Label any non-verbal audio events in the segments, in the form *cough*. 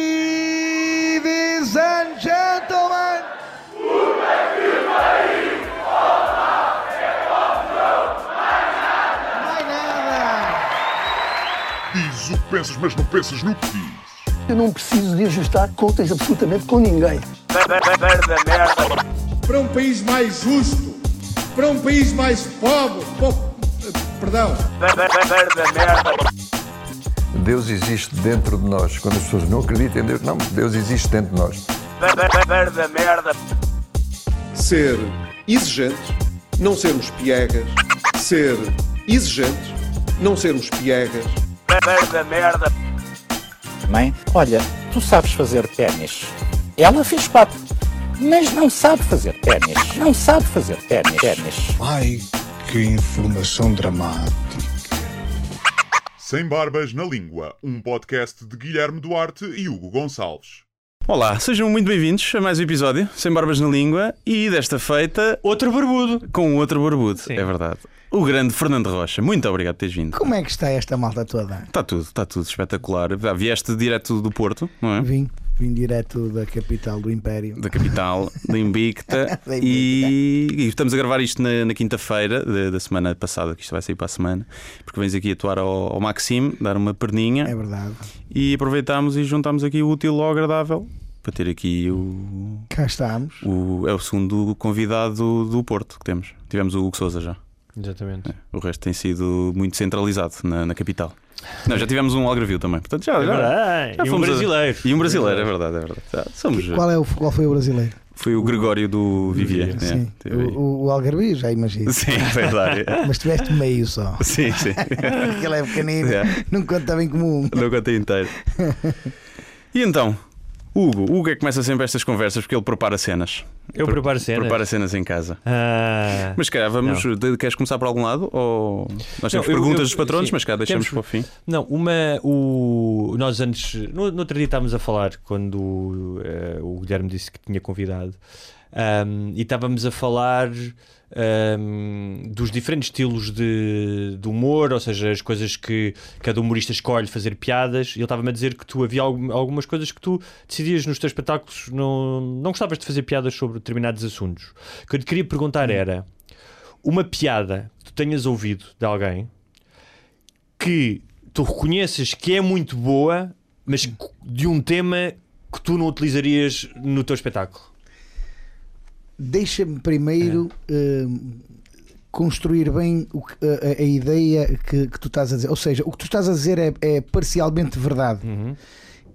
Ladies and gentlemen. Mais nada. Diz o que pensas, mas não pensas no que dizes. Eu não preciso de ajustar contas absolutamente com ninguém. para um país mais justo, para um país mais pobre, po- perdão, Deus existe dentro de nós. Quando as pessoas não acreditam em Deus, não, Deus existe dentro de nós. ser exigente, não sermos piegas, ser exigente, não sermos piegas, Mãe, olha, tu sabes fazer ténis. Ela fez quatro, mas não sabe fazer ténis. Não sabe fazer ténis. ténis. Ai, que informação dramática. Sem Barbas na Língua, um podcast de Guilherme Duarte e Hugo Gonçalves. Olá, sejam muito bem-vindos a mais um episódio Sem Barbas na Língua e desta feita Outro barbudo. com outro barbudo, Sim. é verdade. O grande Fernando Rocha, muito obrigado por teres vindo. Como é que está esta malta toda? Está tudo, está tudo espetacular. Vieste direto do Porto, não é? Vim, vim direto da capital do Império. Da capital, *laughs* da Invicta, e, e estamos a gravar isto na, na quinta-feira da, da semana passada, que isto vai sair para a semana, porque vens aqui atuar ao, ao Maxime, dar uma perninha É verdade. e aproveitámos e juntámos aqui o útil ao agradável para ter aqui o, Cá estamos. o- é o segundo convidado do Porto que temos. Tivemos o Hugo Souza já. Exatamente. O resto tem sido muito centralizado na, na capital. Não, já tivemos um Algarvio também. Portanto, já, É já, já e um fomos a- brasileiro. E um brasileiro, é verdade, é verdade. Já somos, Qual, é o, qual foi o brasileiro? Foi o Gregório do Vivier. É, Sim. aí. O, o, Algarvio, já imagino. Sim, é verdade. *laughs* Mas tiveste meio só. Sim, sim. *laughs* Porque ele é pequenino. É. Não conta bem como um. Não contei inteiro. *laughs* E então, Hugo, o Hugo é que começa sempre estas conversas porque ele prepara cenas. Eu Pre- preparo cenas. Prepara cenas em casa. Ah, Mas se calhar vamos. de- Queres começar por algum lado? Ou nós temos Não, eu- perguntas eu- dos patronos, sim, mas cá deixamos temos- para o fim. não, uma. O, nós antes. No, no outro dia estávamos a falar quando eh, o Guilherme disse que tinha convidado. ahm, e estávamos a falar ahm, dos diferentes estilos de, de humor, ou seja, as coisas que cada humorista escolhe fazer piadas. E ele estava-me a dizer que tu havia algum- algumas coisas que tu decidias nos teus espetáculos, não, não gostavas de fazer piadas sobre determinados assuntos. O que eu te queria perguntar era uma piada que tu tenhas ouvido de alguém que tu reconheces que é muito boa, mas que- de um tema que tu não utilizarias no teu espetáculo. Deixa-me primeiro hum, construir bem o que- a, a- ideia que, que tu estás a dizer. Ou seja, o que tu estás a dizer é, é parcialmente verdade. Uhum.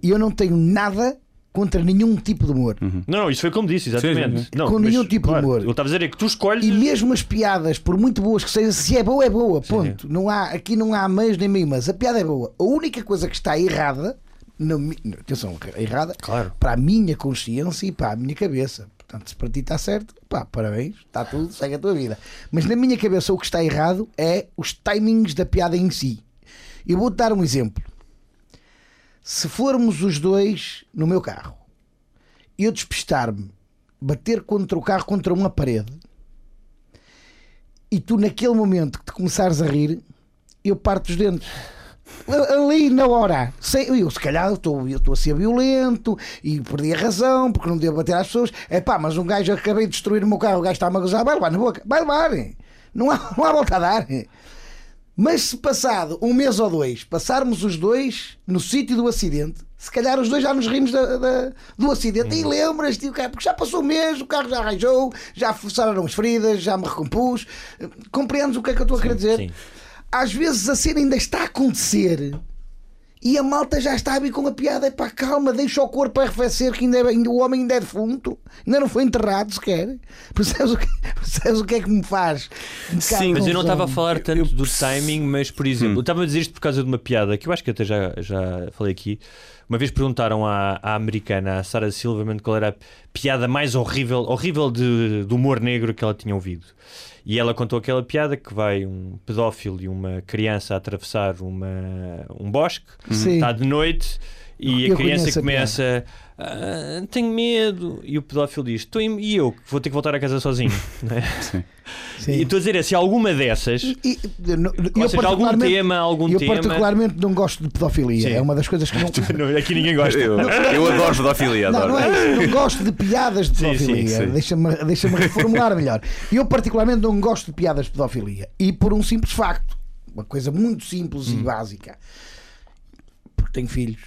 E eu não tenho nada contra nenhum tipo de humor. Não, não, isso foi como disse, exatamente. Sim, sim, Não, Com mas, nenhum tipo de humor. Eu estava a dizer é que tu escolhes. E mesmo as piadas, por muito boas que sejam, se é boa, é boa. Ponto. Não há, aqui não há meios nem meio, mas a piada é boa. A única coisa que está errada, na atenção, errada, Claro. para a minha consciência e para a minha cabeça. Portanto, se para ti está certo, pá, parabéns, está tudo, segue a tua vida. Mas na minha cabeça o que está errado é os timings da piada em si. Eu vou-te dar um exemplo. Se formos os dois no meu carro, eu despistar-me, bater contra o carro contra uma parede, e tu naquele momento que te começares a rir, eu parto os dentes. Ali na hora, Sei- eu se calhar eu estou eu estou a ser violento e perdi a razão porque não devo bater às pessoas. É pá, mas um gajo acabei de destruir o meu carro, o gajo está-me a gozar, vai levar na boca, vai levar, não há, não há volta a dar. Mas se passado um mês ou dois passarmos os dois no sítio do acidente, se calhar os dois já nos rimos da- da- do acidente e lembras-te, cara, porque já passou um mês, o carro já arranjou, já forçaram as feridas, já me recompus. Compreendes o que é que eu estou a querer dizer? sim. Às vezes a cena ainda está a acontecer e a malta já está a vir com a piada. Epá, calma, deixa o corpo arrefecer, que ainda, é- ainda- o homem ainda é defunto, ainda não foi enterrado sequer. *laughs* Percebes o que, percebes o que é que me faz? Sim, Mas eu não estava a falar tanto eu do timing, mas por exemplo, eu estava a dizer isto por causa de uma piada que eu acho que até já, já falei aqui. Uma vez perguntaram à, à americana, à Sarah Silverman, qual era a piada mais horrível, horrível de, de humor negro que ela tinha ouvido. E ela contou aquela piada que vai um pedófilo e uma criança a atravessar uma, um bosque, Sim. está de noite E a criança conheço a começa. "Ah, tenho medo. E o pedófilo diz: "Tô em- E eu, que vou ter que voltar a casa sozinho. *laughs* não é? Sim. E estou a dizer, é, se alguma dessas. E- e- eu não- eu Ou seja, algum particularmente- tema, algum eu tema. particularmente não gosto de pedofilia. Sim. É uma das coisas que não. *laughs* Não, Aqui ninguém gosta. Eu, eu adoro pedofilia, Não, adoro. não é isso. Não gosto de piadas de Sim, sim, pedofilia. sim. Deixa-me deixa reformular melhor. Eu, particularmente, não gosto de piadas de pedofilia. E por um simples facto. Uma coisa muito simples Hum. e básica. Tenho filhos.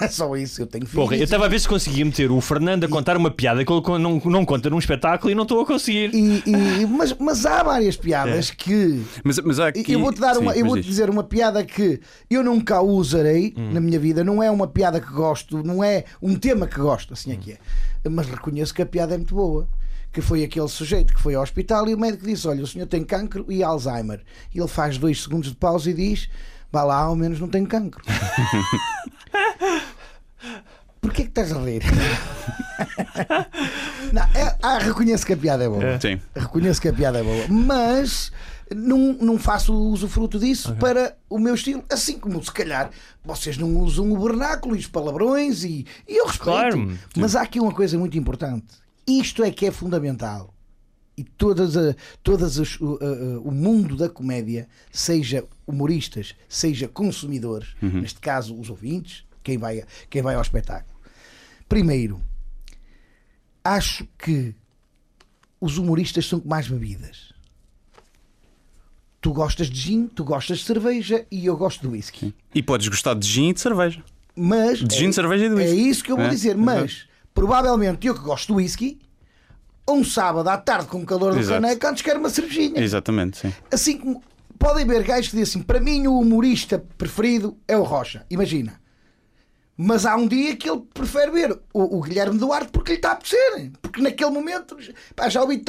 é *laughs* só isso. Eu tenho filhos. Porra, eu estava a ver se conseguia meter o Fernando a contar uma piada que ele não, não conta num espetáculo e não estou a conseguir. E- e- mas, mas há várias piadas que. Mas, mas há aqui... eu vou-te dar Sim, uma, eu vou-te diz. dizer uma piada que eu nunca a usarei Hum. na minha vida. Não é uma piada que gosto, não é um tema que gosto, assim é que é. Mas reconheço que a piada é muito boa. Que foi aquele sujeito que foi ao hospital e o médico disse: Olha, o senhor tem cancro e Alzheimer. E ele faz dois segundos de pausa e diz: Vá lá, ao menos não tem cancro. *laughs* Porquê que estás a rir? *laughs* não, é, ah, reconheço que a piada é boa. Sim. Reconheço que a piada é boa, mas não, não faço usufruto disso para o meu estilo. Assim como se calhar vocês não usam o vernáculo e os palavrões e, e eu respeito. Claro. Mas há aqui uma coisa muito importante. Isto é que é fundamental. E todas a, todas as, o, a- o mundo da comédia, seja humoristas, seja consumidores, neste caso os ouvintes, quem vai, quem vai ao espetáculo. Primeiro, acho que os humoristas são como mais bebidas. Tu gostas de gin, tu gostas de cerveja e eu gosto de whisky. E podes gostar de gin e de cerveja. Mas De gin, é, cerveja e de é whisky. isso que eu vou É, dizer. Mas provavelmente eu que gosto de whisky, um sábado à tarde com o calor do caneco, antes quero uma cervejinha. Exatamente, sim. Assim como podem ver gajos que dizem assim: para mim o humorista preferido é o Rocha. Imagina. Mas há um dia que ele prefere ver o, o Guilherme Duarte porque lhe está a apetecer. Porque naquele momento, pá, já ouvi,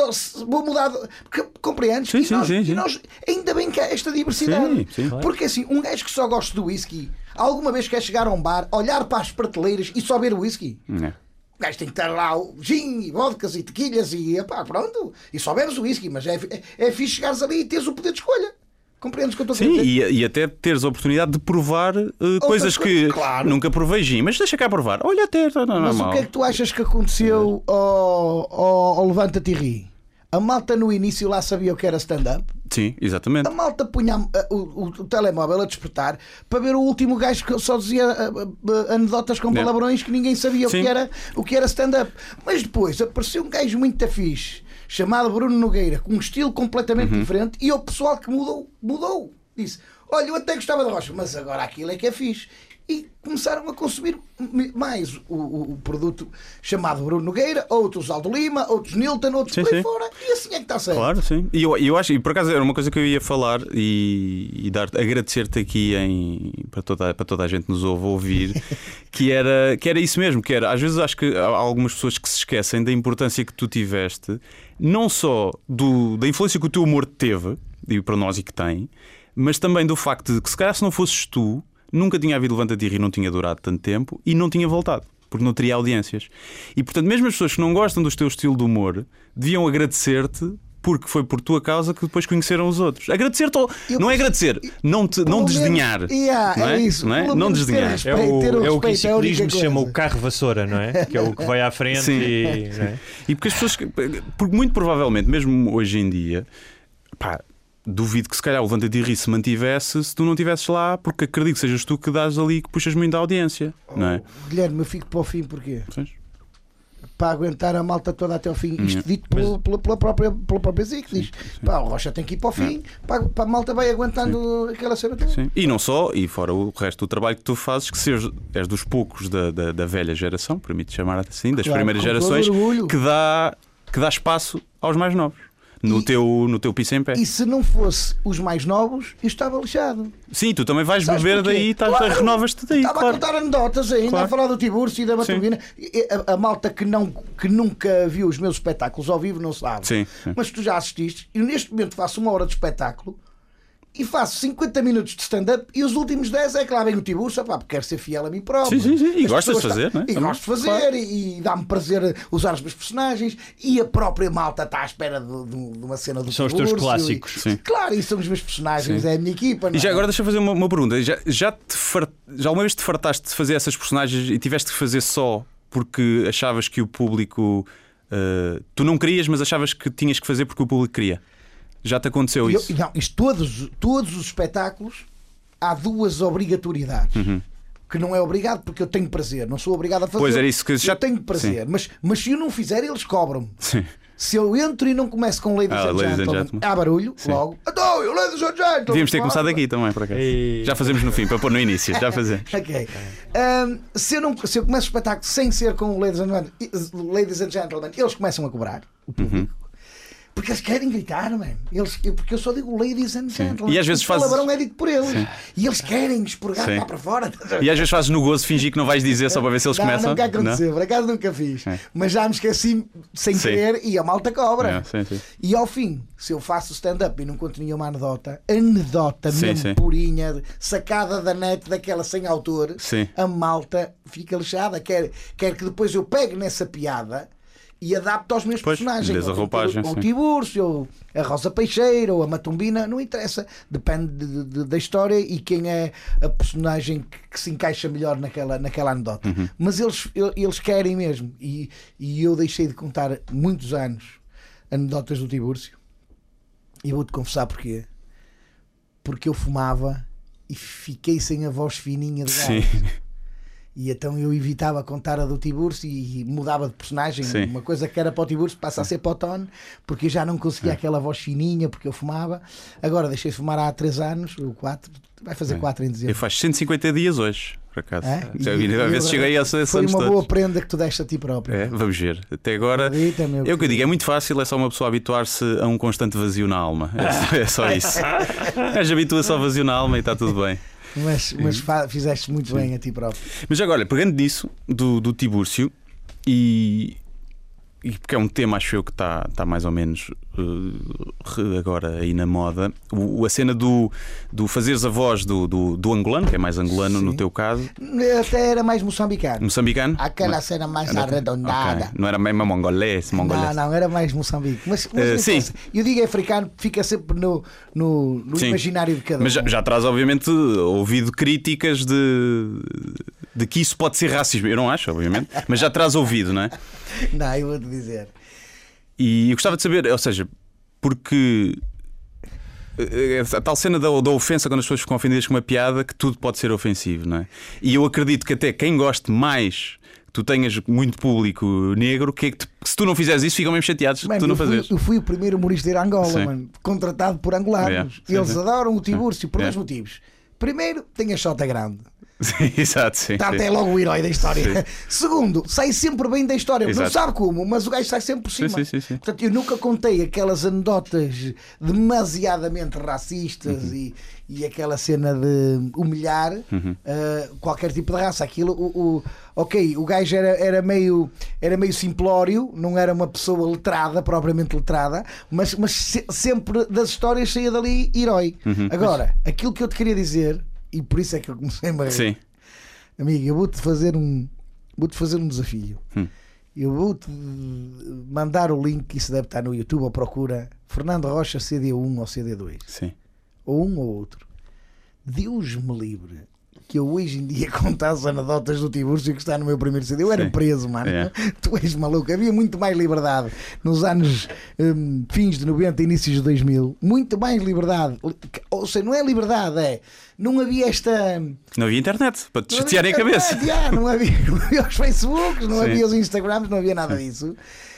vou mudar. de- porque, compreendes? Sim, E sim, nós- sim, sim. nós- ainda bem que há esta diversidade. Sim, sim. Porque assim, um gajo que só gosta do whisky, alguma vez quer chegar a um bar, olhar para as prateleiras e só ver whisky? É. O gajo tem que estar lá o gin e vodkas e tequilhas e epá, pronto. E só bebes o whisky, mas é, é, é fixe chegares ali e teres o poder de escolha. Compreendes o que eu estou a Sim, dizer? e, e até teres a oportunidade de provar eh, coisas que claro. nunca provei gin, mas deixa cá provar. Olha, até não, não, Mas é o mau. que é que tu achas que aconteceu ao, ao, ao Levanta-te e Ri? A malta no início lá sabia o que era stand-up. Sim, exatamente. A malta punha o, o- o telemóvel a despertar para ver o último gajo que só dizia anedotas com palavrões que ninguém sabia o Sim. que era, o que era stand-up. Mas depois apareceu um gajo muito fixe chamado Bruno Nogueira com um estilo completamente Uhum. diferente e o pessoal que mudou, mudou. Disse: Olha, eu até gostava de Rocha, mas agora aquilo é que é fixe. Começaram a consumir mais o, o- o produto chamado Bruno Nogueira, outros Aldo Lima, outros Nilton, outros Sim, por aí fora. E assim é que está certo. Claro, sim. E eu, eu acho, e por acaso era uma coisa que eu ia falar e, e dar, agradecer-te aqui em, para, toda, para toda a gente nos ouve ouvir, *laughs* que era, que era isso mesmo, que era, às vezes acho que há algumas pessoas que se esquecem da importância que tu tiveste, não só do, da influência que o teu humor teve, e para nós e que tem, mas também do facto de que se calhar se não fosses tu, nunca tinha havido Levanta-te e Ri, não tinha durado tanto tempo e não tinha voltado. Porque não teria audiências. E portanto, mesmo as pessoas que não gostam do teu estilo de humor deviam agradecer-te porque foi por tua causa que depois conheceram os outros. Agradecer-te, ou- Eu não é agradecer, não, te, não desdenhar. Yeah, não é é? isso. Não, é? Não desdenhar. respeito. É o, é o que em respeito é ciclismo se chama o carro vassoura, não é? Que é o que vai à frente Sim. e. não é? E porque as pessoas, que- porque muito provavelmente, mesmo hoje em dia, pá, duvido que se calhar o Levanta de Ri se mantivesse se tu não estivesses lá, porque acredito que sejas tu que dás ali que puxas muito a audiência, não é? Guilherme, eu fico para o fim porquê? Pois. Para aguentar a malta toda até ao fim. Isto dito pela, pela, pela própria, pela própria Zic. Diz: pá, o Rocha tem que ir para o fim. Pá, pá, a malta vai aguentando aquela cena toda. Sim. E não só, e fora o resto do trabalho que tu fazes, que seres, és dos poucos da, da, da velha geração, permite chamar assim, das Claro, primeiras gerações, que dá, que dá espaço aos mais novos. No, E- teu, no teu piso em pé. E se não fosse os mais novos, eu estava lixado. Sim, tu também vais Sabes beber daí, estás, Claro. renovas-te daí, Estava a claro. contar anedotas ainda, Claro. a falar do Tiburcio e da Maturbina. E A, a malta que, não, que nunca viu os meus espetáculos ao vivo não sabe. Sim. Mas tu já assististe e neste momento faço uma hora de espetáculo e faço 50 minutos de stand-up e os últimos 10 é que lá vem o Tiburcio, pá, porque quero ser fiel a mim próprio. Sim, sim, sim. E As gostas de fazer, não é? E gosto de fazer e, e dá-me prazer usar os meus personagens e a própria malta está à espera de, de- de uma cena do São os teus clássicos. e- Sim. Claro, e são os meus personagens, é a minha equipa. não E já é? agora deixa eu fazer uma, uma pergunta. Já, já, te far... já alguma vez te fartaste de fazer essas personagens e tiveste que fazer só porque achavas que o público. eh, tu não querias, mas achavas que tinhas que fazer porque o público queria? Já te aconteceu E eu- isso? não, isto, todos, todos os espetáculos há duas obrigatoriedades. Que não é obrigado porque eu tenho prazer, não sou obrigado a fazer. Uhum. Pois era isso que já- Eu tenho prazer, mas, mas se eu não fizer, eles cobram-me. Sim. Se eu entro e não começo com Ladies, Ah, and, ladies and gentlemen, gentlemen. há barulho, Sim. logo. Então, eu, Ladies and Gentlemen. Devíamos ter começado aqui também, por acaso. Ei. Já fazemos no fim, para pôr no início. Já fazemos. *laughs* Ok. Ahm, se, eu não, se eu começo o espetáculo sem ser com o Ladies and, Ladies and Gentlemen, eles começam a cobrar, o público. Uhum. Porque eles querem gritar, man. Eles, porque eu só digo Ladies and Gentlemen. E às vezes o fazes- palavrão é dito por eles. E eles querem Sim. cá para fora. E às vezes fazes no gozo fingir que não vais dizer só para ver se eles não, começam. nunca aconteceu, por acaso nunca fiz. É. Mas já me esqueci sem Sim. querer e a malta cobra. É, sim, sim. E ao fim, se eu faço stand-up e não conto nenhuma anedota, anedota Sim, mesmo sim. purinha, sacada da net daquela sem autor, Sim. a malta fica lixada. Quer, quer que depois eu pegue nessa piada e adapte aos meus Pois, personagens. dês a Ou- roupagem, ou o. Tiburcio, ou a Rosa Peixeira, ou a Matumbina, não interessa. Depende de- de- da história e quem é a personagem que, que se encaixa melhor naquela, naquela anedota. Uhum. Mas eles, eles querem mesmo. E, e eu deixei de contar muitos anos anedotas do Tiburcio. E vou-te confessar porquê. Porque eu fumava e fiquei sem a voz fininha de Sim. E então eu evitava contar a do Tiburcio e mudava de personagem. Sim. Uma coisa que era para o Tiburcio passa a ser para o Tone, porque eu já não É. conseguia aquela voz fininha, porque eu fumava. Agora deixei de fumar há 3 anos, ou 4, vai fazer 4 em Eu dezembro. faço 150 dias hoje, por acaso. É? Já E- vi, e cheguei a Foi uma todos. boa prenda que tu deste a ti próprio. É, vamos ver. Até agora. É o que eu digo, é muito fácil, é só uma pessoa habituar-se a um constante vazio na alma. É só, é isso. *laughs* Gajo habitua-se ao vazio na alma e está tudo bem. Mas, mas fizeste muito bem a ti próprio. Mas agora, pegando nisso, do, do Tibúrcio, e, e porque é um tema, acho eu, que está está mais ou menos re- agora aí na moda, o, a cena do, do fazeres a voz do, do, do angolano, que é mais angolano no teu caso, Até era mais moçambicano. moçambicano. Aquela Não- cena mais Ok. arredondada. Não era mesmo mongolês, mongolês. Não, não, era mais Moçambique. Mas, mas não sim. eu digo africano, fica sempre no, no, no Sim. imaginário de cada Mas já, um. já traz, obviamente, ouvido críticas de, de que isso pode ser racismo. Eu não acho, obviamente, mas já traz ouvido, não é? Não, eu vou-te dizer. E eu gostava de saber, ou seja, porque eh, a tal cena da, da ofensa quando as pessoas ficam ofendidas com uma piada que tudo pode ser ofensivo, não é? E eu acredito que até quem goste mais que tu tenhas muito público negro, que, é que te- se tu não fizeres isso, ficam mesmo chateados Mano, que tu não fazes. eu fui o primeiro humorista de Angola, mano, contratado por angolanos. Sim, Eles sim. adoram o Tiburcio por dois motivos. Primeiro, tem a chota grande. *laughs* Sim, exato, sim. Está até logo o herói da história. *laughs* Segundo, sai sempre bem da história. Não Exato. sabe como, mas o gajo sai sempre por cima. sim, sim, sim. Portanto, eu nunca contei aquelas anedotas demasiadamente racistas Uhum. e, e aquela cena de humilhar Uhum. uh, qualquer tipo de raça. Aquilo, o, o- ok, o gajo era, era, meio, era meio simplório, não era uma pessoa letrada, propriamente letrada, mas, mas se- sempre das histórias saía dali herói. Uhum. Agora, aquilo que eu te queria dizer, e por isso é que eu comecei a rir, Sim. Amigo, eu vou-te fazer um vou-te fazer um desafio. Hum. Eu vou-te mandar o link, isso deve estar no YouTube, ou procura Fernando Rocha CD1 ou CD2. Sim. Ou um ou outro. Deus me livre que eu hoje em dia *laughs* contar as anedotas do Tiburcio que está no meu primeiro CD. Eu era Sim. preso, mano. É. *laughs* Tu és maluco. Havia muito mais liberdade nos anos hum, fins de 90, inícios de 2000. Muito mais liberdade. Ou seja, não é liberdade, é. Não havia esta. Não havia internet para te chatearem a cabeça. já, não, havia, *laughs* não havia os Facebooks, não Sim. havia os Instagrams, não havia nada disso.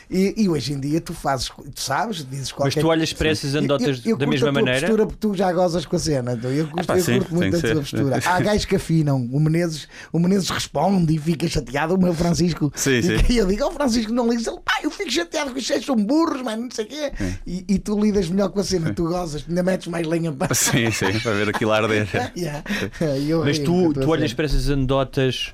E, e hoje em dia tu fazes, tu sabes, dizes qualquer Mas tu olhas para essas anedotas eu, eu da curto mesma maneira? postura porque tu já gozas com a cena. então Eu, curto, pá, eu sim, curto muito tem a que tua postura. Há *laughs* gajos que afinam. O Menezes, o Menezes responde e fica chateado. O meu Francisco. Sim, *laughs* sim. E eu digo, oh Francisco, não ligas. Ele, pá, eu fico chateado que os cheios são burros, mano, não sei o quê. E, e tu lidas melhor com a cena. Tu gozas, ainda metes mais lenha para. Sim, sim, para ver aquilo arder. *laughs* Yeah. Eu Mas tu, tu olhas para essas anedotas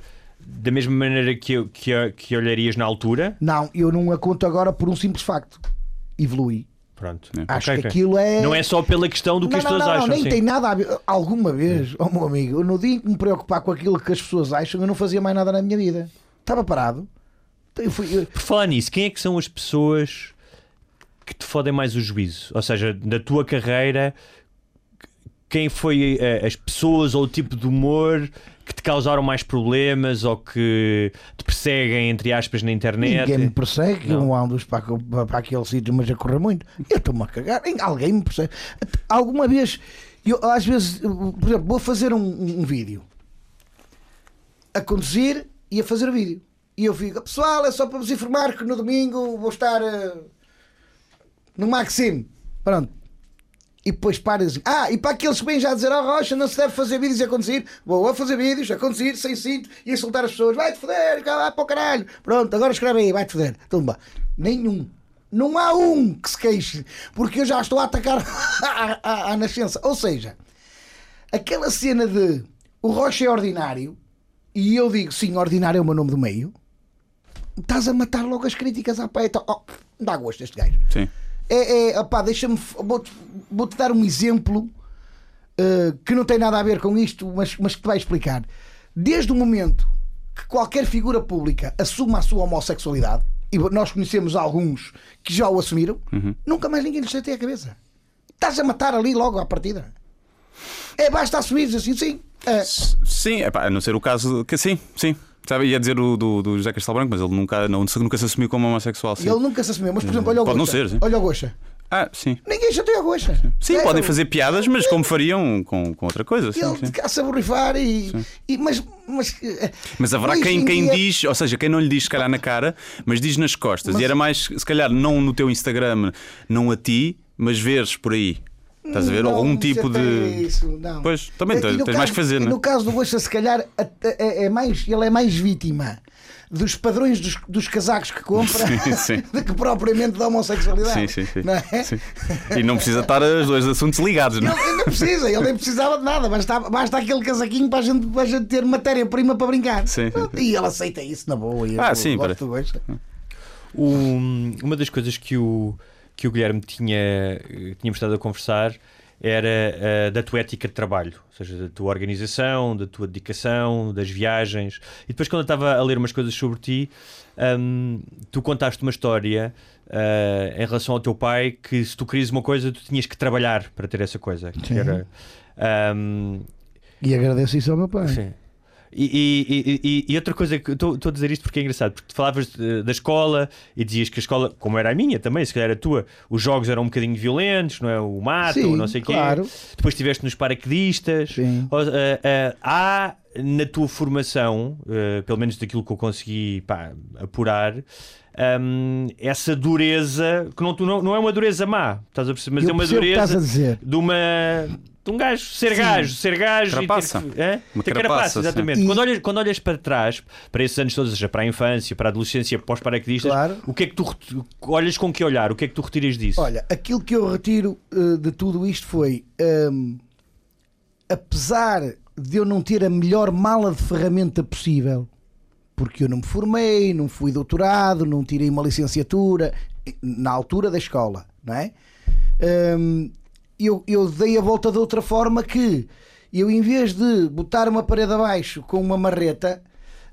da mesma maneira que, eu- que, que olharias na altura? Não, eu não a conto agora por um simples facto. Evolui. Pronto. Acho Ok, que aquilo é. Não é só pela questão do que não, as não, pessoas não, acham. não, nem sim. tem nada a ver. Alguma vez, oh meu amigo, no dia em que me preocupar com aquilo que as pessoas acham, eu não fazia mais nada na minha vida. Estava parado. Eu fui. eu- Por falar nisso, quem é que são as pessoas que te fodem mais o juízo? Ou seja, da tua carreira, quem foi eh, as pessoas ou o tipo de humor te causaram mais problemas ou que te perseguem, entre aspas, na internet? Ninguém me persegue, Não. não ando para, para, para aquele sítio, mas a correr muito. Eu estou-me a cagar. Alguém me persegue. Alguma vez, eu às vezes, por exemplo, vou fazer um, um vídeo a conduzir e a fazer o vídeo. E eu fico, pessoal, é só para vos informar que no domingo vou estar eh, no Maxime. Pronto. E depois para diz, ah, e para aqueles que vêm já dizer, oh Rocha, não se deve fazer vídeos a conduzir, vou a fazer vídeos a conduzir sem cinto e insultar as pessoas, vai-te foder, vai para o caralho. Pronto, agora escreve aí, vai-te foder. Tumba. Nenhum. Não há um que se queixe, porque eu já estou a atacar *laughs* à nascença. Ou seja, aquela cena de o Rocha é ordinário e eu digo, sim, ordinário é o meu nome do meio, estás a matar logo as críticas à peita. Oh, dá gosto este gajo. Sim. É, é opá, deixa-me. Vou-te vou-te dar um exemplo uh, que não tem nada a ver com isto, mas, mas que te vai explicar. Desde o momento que qualquer figura pública assuma a sua homossexualidade, e nós conhecemos alguns que já o assumiram, nunca mais ninguém lhes chateia a cabeça. Estás a matar ali logo à partida. É, basta assumir assim, sim. É. Sim, epá, a não ser o caso que sim, sim. Sabe, ia dizer o do, do José Castelo Branco, mas ele nunca, não, nunca se assumiu como homossexual. Sim. ele nunca se assumiu. Mas, por exemplo, olha o Pode não Gocha. ser, sim. Olha o Gocha. Ah, sim. Ninguém chateia o Gocha. Sim, É, podem fazer piadas, mas como fariam com, com outra coisa. Sim, Ele sim. a borrifar e, e- mas, mas, eh, Mas haverá hoje quem, em quem dia- diz, ou seja, quem não lhe diz se calhar na cara, mas diz nas costas. E era mais, se calhar, não no teu Instagram, não a ti, mas veres por aí. Estás a ver? Não, Algum tipo de. Isso, não. Pois, também E tens, tens mais caso- que fazer, não é? No caso do Gosta, se calhar é, é mais, ele é mais vítima dos padrões dos, dos casacos que compra Sim, sim. *laughs* do que propriamente da homossexualidade. Sim, sim, sim. Não é? Sim. E não precisa estar os dois assuntos ligados, não é? Ele, ele não precisa, ele nem precisava de nada, basta, basta aquele casaquinho para a gente, para a gente ter matéria-prima para brincar. Sim, sim, sim. E ele aceita isso na boa. e Ah, eu sim, gosto do Gosta. O- uma das coisas que o, que o Guilherme tinha, tinha estado a conversar era eh, da tua ética de trabalho, ou seja, da tua organização, da tua dedicação, das viagens. E depois, quando eu estava a ler umas coisas sobre ti, hum, tu contaste uma história eh, em relação ao teu pai que se tu querias uma coisa, tu tinhas que trabalhar para ter essa coisa. Era, hum, E agradeço isso ao meu pai. Sim. E, e- e- outra coisa que estou a dizer isto porque é engraçado, porque tu falavas da escola e dizias que a escola, como era a minha também, se calhar a tua, os jogos eram um bocadinho violentos, não é? O mato, Sim, não sei o claro. quê. Depois estiveste nos paraquedistas. Sim. Eh, eh, há na tua formação, eh, pelo menos daquilo que eu consegui pá, apurar, hum, essa dureza, que não, não, não é uma dureza má, estás a perceber? Mas Eu é uma dureza estás a dizer. de uma. De um gajo, ser gajo, ser gajo Carapaça. e ter, que- hã? Uma ter carapaça, carapaça, sim. exatamente. E- Quando, olhas, quando olhas para trás, para esses anos todos, ou seja, para a infância, para a adolescência, para os paraquedistas, Claro. o que é que tu olhas com que olhar? O que é que tu retiras disso? Olha, aquilo que eu retiro eh, de tudo isto foi, hum, apesar de eu não ter a melhor mala de ferramenta possível, porque eu não me formei, não fui doutorado, não tirei uma licenciatura eh, na altura da escola, não é? Hum, eu, eu dei a volta de outra forma que eu, em vez de botar uma parede abaixo com uma marreta,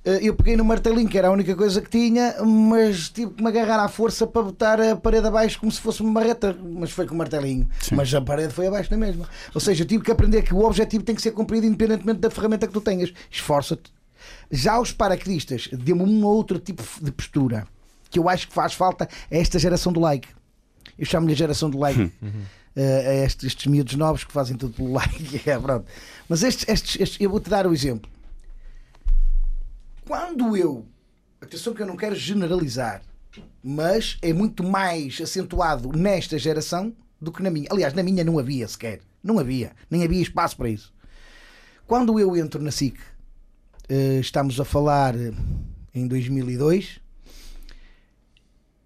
eh, eu peguei no martelinho, que era a única coisa que tinha, mas tive que me agarrar à força para botar a parede abaixo como se fosse uma marreta, mas foi com o martelinho. Mas a parede foi abaixo na mesma. Ou seja, eu tive que aprender que o objetivo tem que ser cumprido independentemente da ferramenta que tu tenhas. Esforça-te. Já os paraquedistas deu-me um outro tipo de postura que eu acho que faz falta a esta geração do like. Eu chamo-lhe a geração do like. *laughs* Eh, a estes, estes miúdos novos que fazem tudo pelo like. *laughs* É, pronto. Mas estes, estes, estes- eu vou-te dar o exemplo. Quando eu, atenção que eu não quero generalizar, mas é muito mais acentuado nesta geração do que na minha. Aliás, na minha não havia sequer. Não havia. Nem havia espaço para isso. Quando eu entro na SIC, estamos a falar eh, em 2002,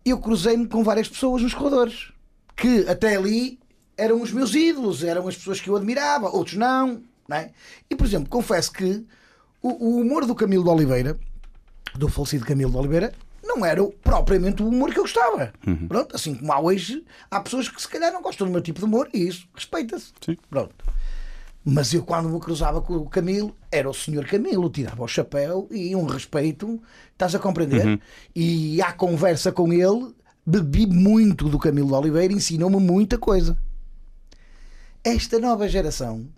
eu cruzei-me com várias pessoas nos corredores que até ali eram os meus ídolos, eram as pessoas que eu admirava, outros não. não é? E, por exemplo, confesso que o, o humor do Camilo de Oliveira, do falecido Camilo de Oliveira, não era propriamente o humor que eu gostava. Pronto, assim como há hoje, há pessoas que se calhar não gostam do meu tipo de humor e isso respeita-se. Pronto. Mas eu, quando me cruzava com o Camilo, era o senhor Camilo, tirava o chapéu e um respeito, estás a compreender? E à conversa com ele, bebi muito do Camilo de Oliveira, ensinou-me muita coisa. Esta nova geração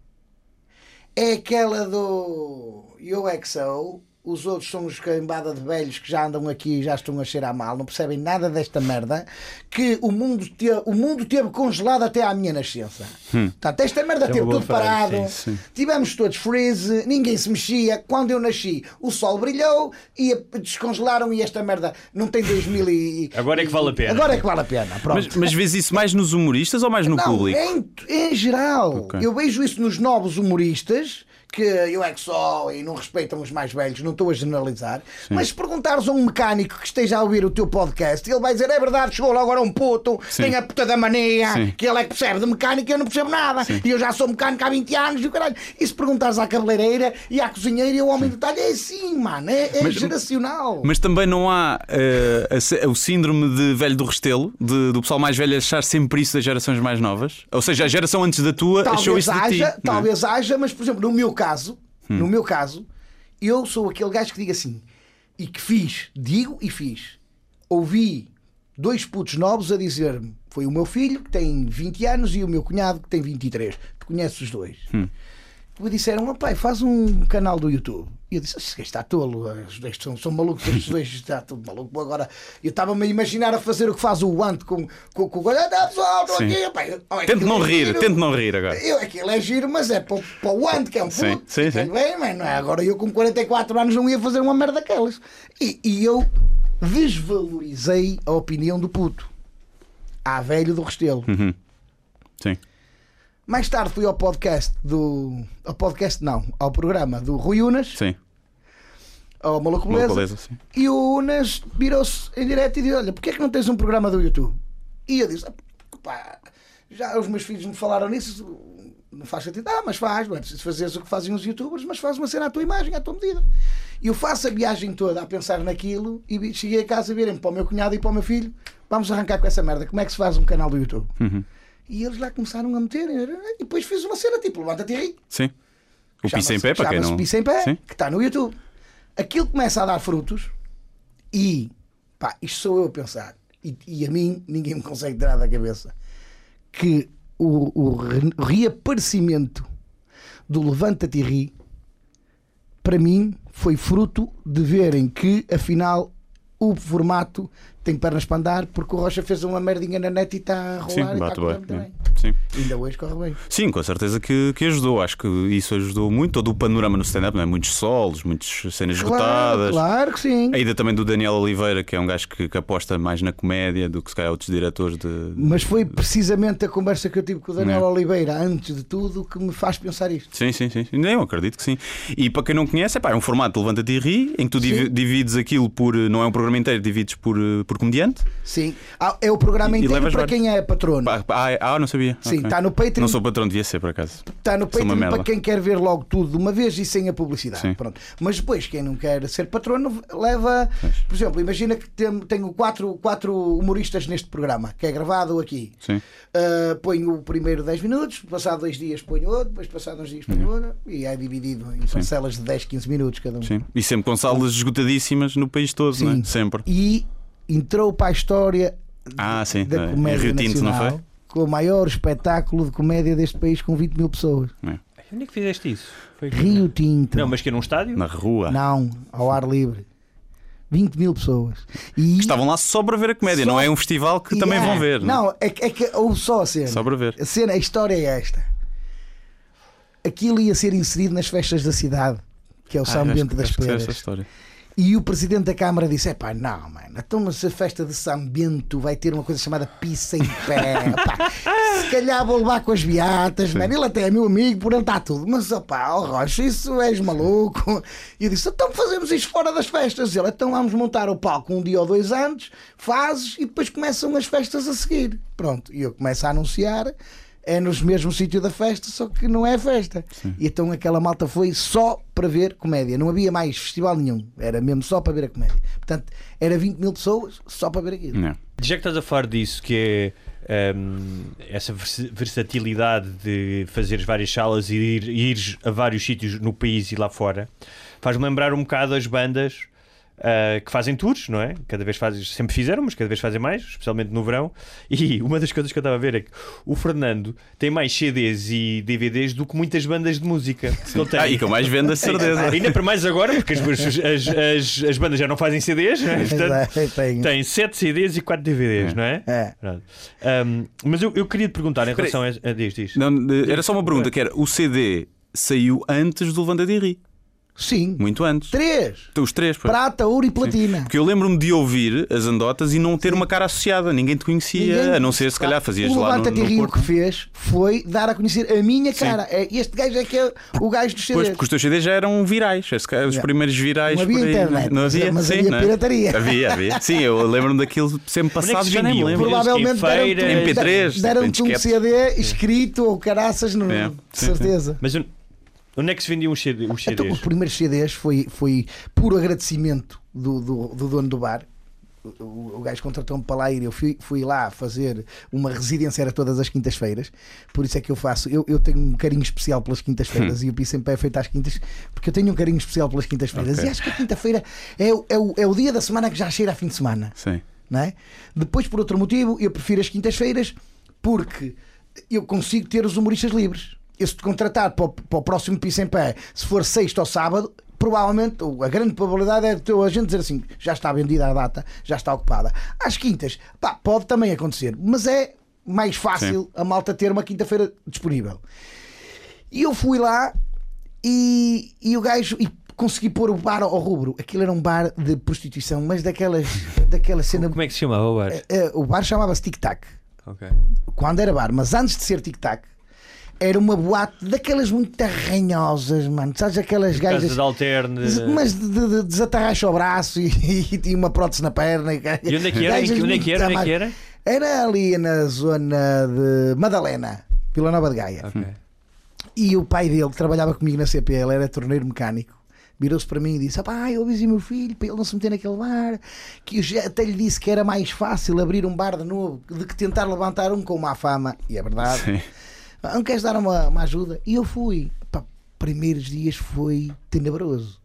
é aquela do Eu é que sou, os outros são os cambada de velhos que já andam aqui e já estão a cheirar mal, não percebem nada desta merda, que o mundo, te, o mundo teve congelado até à minha nascença. Portanto, esta merda É teve tudo frase, parado, sim, sim. tivemos todos freeze, ninguém se mexia. Quando eu nasci, o sol brilhou e descongelaram e esta merda não tem 2000 e... Agora é que vale a pena. Agora é que vale a pena, pronto. Mas, mas vês isso mais nos humoristas ou mais no Não, público? Em, em geral, Ok. eu vejo isso nos novos humoristas. Que eu é que sou e não respeitam os mais velhos, não estou a generalizar. Mas se perguntares a um mecânico que esteja a ouvir o teu podcast, ele vai dizer: é verdade, chegou lá agora um puto, Sim. tem a puta da mania, Sim. que ele é que percebe de mecânica e eu não percebo nada. E eu já sou mecânico há 20 anos e o caralho. E se perguntares à cabeleireira e à cozinheira e ao homem do talho, é assim, mano, é, é Mas- geracional. Mas também não há eh, a o síndrome de velho do restelo, de- do pessoal mais velho achar sempre isso das gerações mais novas? Ou seja, a geração antes da tua achou talvez isso de ti. haja, é? Talvez haja, mas por exemplo, no meu caso, no meu caso, eu sou aquele gajo que diga assim, e que fiz, digo e fiz. Ouvi dois putos novos a dizer-me, foi o meu filho que tem 20 anos e o meu cunhado que tem 23. Tu conheces os dois. Hum. Me disseram, "Oh, pai, faz um canal do YouTube. E eu disse, este gajo está tolo, os dois são, são malucos, estes dois está tudo maluco. Agora, eu estava-me a imaginar a fazer o que faz o Ant com, com, com o olha, tá, pessoal, estou aqui, pai, oh, Tente não é rir, giro." tente não rir agora. Eu, aquilo é giro, mas é para, o- para o Ant, que é um puto. Sim, sim, sim. Bem, mas não é? Agora eu com 44 anos não ia fazer uma merda daquelas. E, e eu desvalorizei a opinião do puto. À velho do Restelo. Uhum. Sim. Mais tarde fui ao podcast do. Ao podcast não, ao programa do Rui Unas, Sim. ao Maluco Beleza. beleza, sim. E o Unas virou-se em direto e disse: Olha, porquê é que não tens um programa do YouTube? E eu disse: "Ah, pá, já os meus filhos me falaram nisso, não faz sentido. Ah, mas faz, não é preciso fazeres o que fazem os youtubers, mas faz uma cena à tua imagem, à tua medida. E eu faço a viagem toda a pensar naquilo e cheguei a casa a virem para o meu cunhado e para o meu filho: Vamos arrancar com essa merda, como é que se faz um canal do YouTube? Uhum. E eles lá começaram a meter, e depois fiz uma cena tipo: Levanta-te ri. Sim. O piso em pé, para quem não. Piso em Pé, Sim. que está no YouTube. Aquilo começa a dar frutos e pá, isto sou eu a pensar. E, e a mim ninguém me consegue tirar da cabeça que o, o re- reaparecimento do Levanta-te e ri para mim foi fruto de verem que afinal o formato tem pernas para andar porque o Rocha fez uma merdinha na net e está a rolar Sim, e está a correr bem. bem. Sim. Ainda hoje corre bem. Sim, com certeza que, que ajudou. Acho que isso ajudou muito. Todo o panorama no stand-up, é? muitos solos, muitas cenas Claro, esgotadas. claro que sim. A ida também do Daniel Oliveira, que é um gajo que, que aposta mais na comédia do que se calhar outros diretores de. Mas foi precisamente a conversa que eu tive com o Daniel é? Oliveira, antes de tudo, que me faz pensar isto. Sim, sim, sim. Nem eu acredito que sim. E para quem não conhece, epá, é um formato de Levanta-te e Ri, em que tu divi- divides aquilo por. Não é um programa inteiro, divides por, eh, por comediante. Sim. Ah, É o programa E- e inteiro levas para vários. quem é patrono. Ah, ah, ah, não sabia. Sim, Ok. está no Patreon. Não sou patrão, devia ser por acaso. Está no Patreon para quem quer ver logo tudo de uma vez e sem a publicidade. Sim. Pronto. Mas depois, quem não quer ser patrono, leva. Por exemplo, imagina que tenho quatro, quatro humoristas neste programa, que é gravado aqui. Sim. Uh, ponho o primeiro 10 minutos, passado dois dias ponho outro, depois passado uns dias ponho outro, e é dividido em parcelas de 10, 15 minutos cada um. Uhum. Sim. E sempre com salas esgotadíssimas no país todo, não é? Sim. Sempre. E entrou para a história Ah, sim. da é. Em comédia Rio Tinto, não nacional foi? com o maior espetáculo de comédia deste país com 20 mil pessoas. Onde é que fizeste isso? Foi? Rio Tinto. Não, mas que num estádio? Na rua. Não, ao ar livre. 20 mil pessoas. E Estavam lá só para ver a comédia, Só- não é um festival que também Yeah. vão ver. Não. Não, é, que- é que ou só a cena. Só para ver. A cena, a história é esta. Aquilo ia ser inserido nas festas da cidade, que é o Ah, São Bento que- das que Pedras. E o presidente da Câmara disse: é pá, não, mano, então mas a festa de São Bento vai ter uma coisa chamada pizza em pé. pá. Se calhar vou levar com as beatas, mano. Ele até é meu amigo, por ele está tudo. Mas, opá, oh, Rocha, isso és maluco. E eu disse: então fazemos isto fora das festas. Ele, então vamos montar o palco um dia ou dois antes, fazes e depois começam as festas a seguir. Pronto, e eu começo a anunciar. É nos mesmos sítios da festa, só que não é festa. E então aquela malta foi só para ver comédia. Não havia mais festival nenhum. Era mesmo só para ver a comédia. Portanto, era 20 mil pessoas só para ver aquilo. Não. Já que estás a falar disso, que é hum, essa vers- versatilidade de fazeres várias salas e ir, ires a vários sítios no país e lá fora, faz-me lembrar um bocado as bandas ah, que fazem tours, não é? Cada vez fazem, sempre fizeram, mas cada vez fazem mais, especialmente no verão. E *laughs* uma das coisas que eu estava a ver é que o Fernando tem mais CDs e DVDs do que muitas bandas de música. que. Ah, e que eu mais vendo, a certeza. Ainda para mais agora, porque *laughs* as, as, as, as bandas já não fazem CDs, não é? Portanto, É, tenho. tem 7 CDs e 4 DVDs, não é? É. Um, mas eu, eu queria te perguntar em relação a. a diz, diz. Não, de- era só uma pergunta que era: o CD saiu antes do Levanta de Ri. Sim. Muito antes. Três. Os três, pois. Prata, ouro e platina. Porque eu lembro-me de ouvir as andotas e não ter uma cara associada, ninguém te conhecia, Ninguém- a não ser se calhar fazias o lá no, no Rio que fez foi dar a conhecer a minha Sim. cara. É, este gajo é que é o gajo dos Pois, CDs. porque os teus CDs já eram virais, os Yeah. primeiros virais Não havia por aí. internet, não havia, mas sim, havia não é? pirataria. Havia, havia. *laughs* Sim, eu lembro-me daquilo sempre é passado, já nem me lembro. Provavelmente deram-te MP3, deram-te um tipo, em CD escrito ou caraças, no, É, de sim, certeza. Mas onde é que se vendiam os CD- os Então, CDs? os primeiros CDs foi, foi puro agradecimento do, do, do dono do bar. O, o gajo contratou-me para lá ir. Eu fui, fui lá fazer uma residência, era todas as quintas-feiras. Por isso é que eu faço. Eu, eu tenho um carinho especial pelas quintas-feiras e o Piso sempre é feito às quintas, porque eu tenho um carinho especial pelas quintas-feiras. Ok. E acho que a quinta-feira é, o- é, o, é o dia da semana que já cheira a fim de semana. Sim. não é? Depois, por outro motivo, eu prefiro as quintas-feiras porque eu consigo ter os humoristas livres. Eu se te contratar para o, para o próximo piso em pé, se for sexta ou sábado, provavelmente a grande probabilidade é de teu agente dizer assim: já está vendida a data, já está ocupada. Às quintas, pá, pode também acontecer, mas é mais fácil a malta ter uma quinta-feira disponível. E eu fui lá e, e o gajo. E consegui pôr o bar ao rubro. Aquilo era um bar de prostituição, mas daquelas, *laughs* daquela cena. Como é que se chamava o bar? Eh, o bar chamava-se Tic Tac. Ok. Quando era bar, mas antes de ser Tic Tac, era uma boate daquelas muito arranhosas, mano. Sabes aquelas Casa gajas. de alterne. Mas de, de, de desatarracha o braço e, *laughs* e tinha uma prótese na perna. E onde é que era? Onde é que era? Onde é que era? Era ali na zona de Madalena, Vila Nova de Gaia. Ok. E o pai dele, que trabalhava comigo na CP, ele era torneiro mecânico, virou-se para mim e disse: "Ah, eu avisei meu filho para ele não se meter naquele bar. Que eu até lhe disse que era mais fácil abrir um bar de novo do que tentar levantar um com má fama. E é verdade. Sim. "Ah, Não queres dar uma, uma ajuda? E eu fui. Pá, primeiros dias foi tenebroso.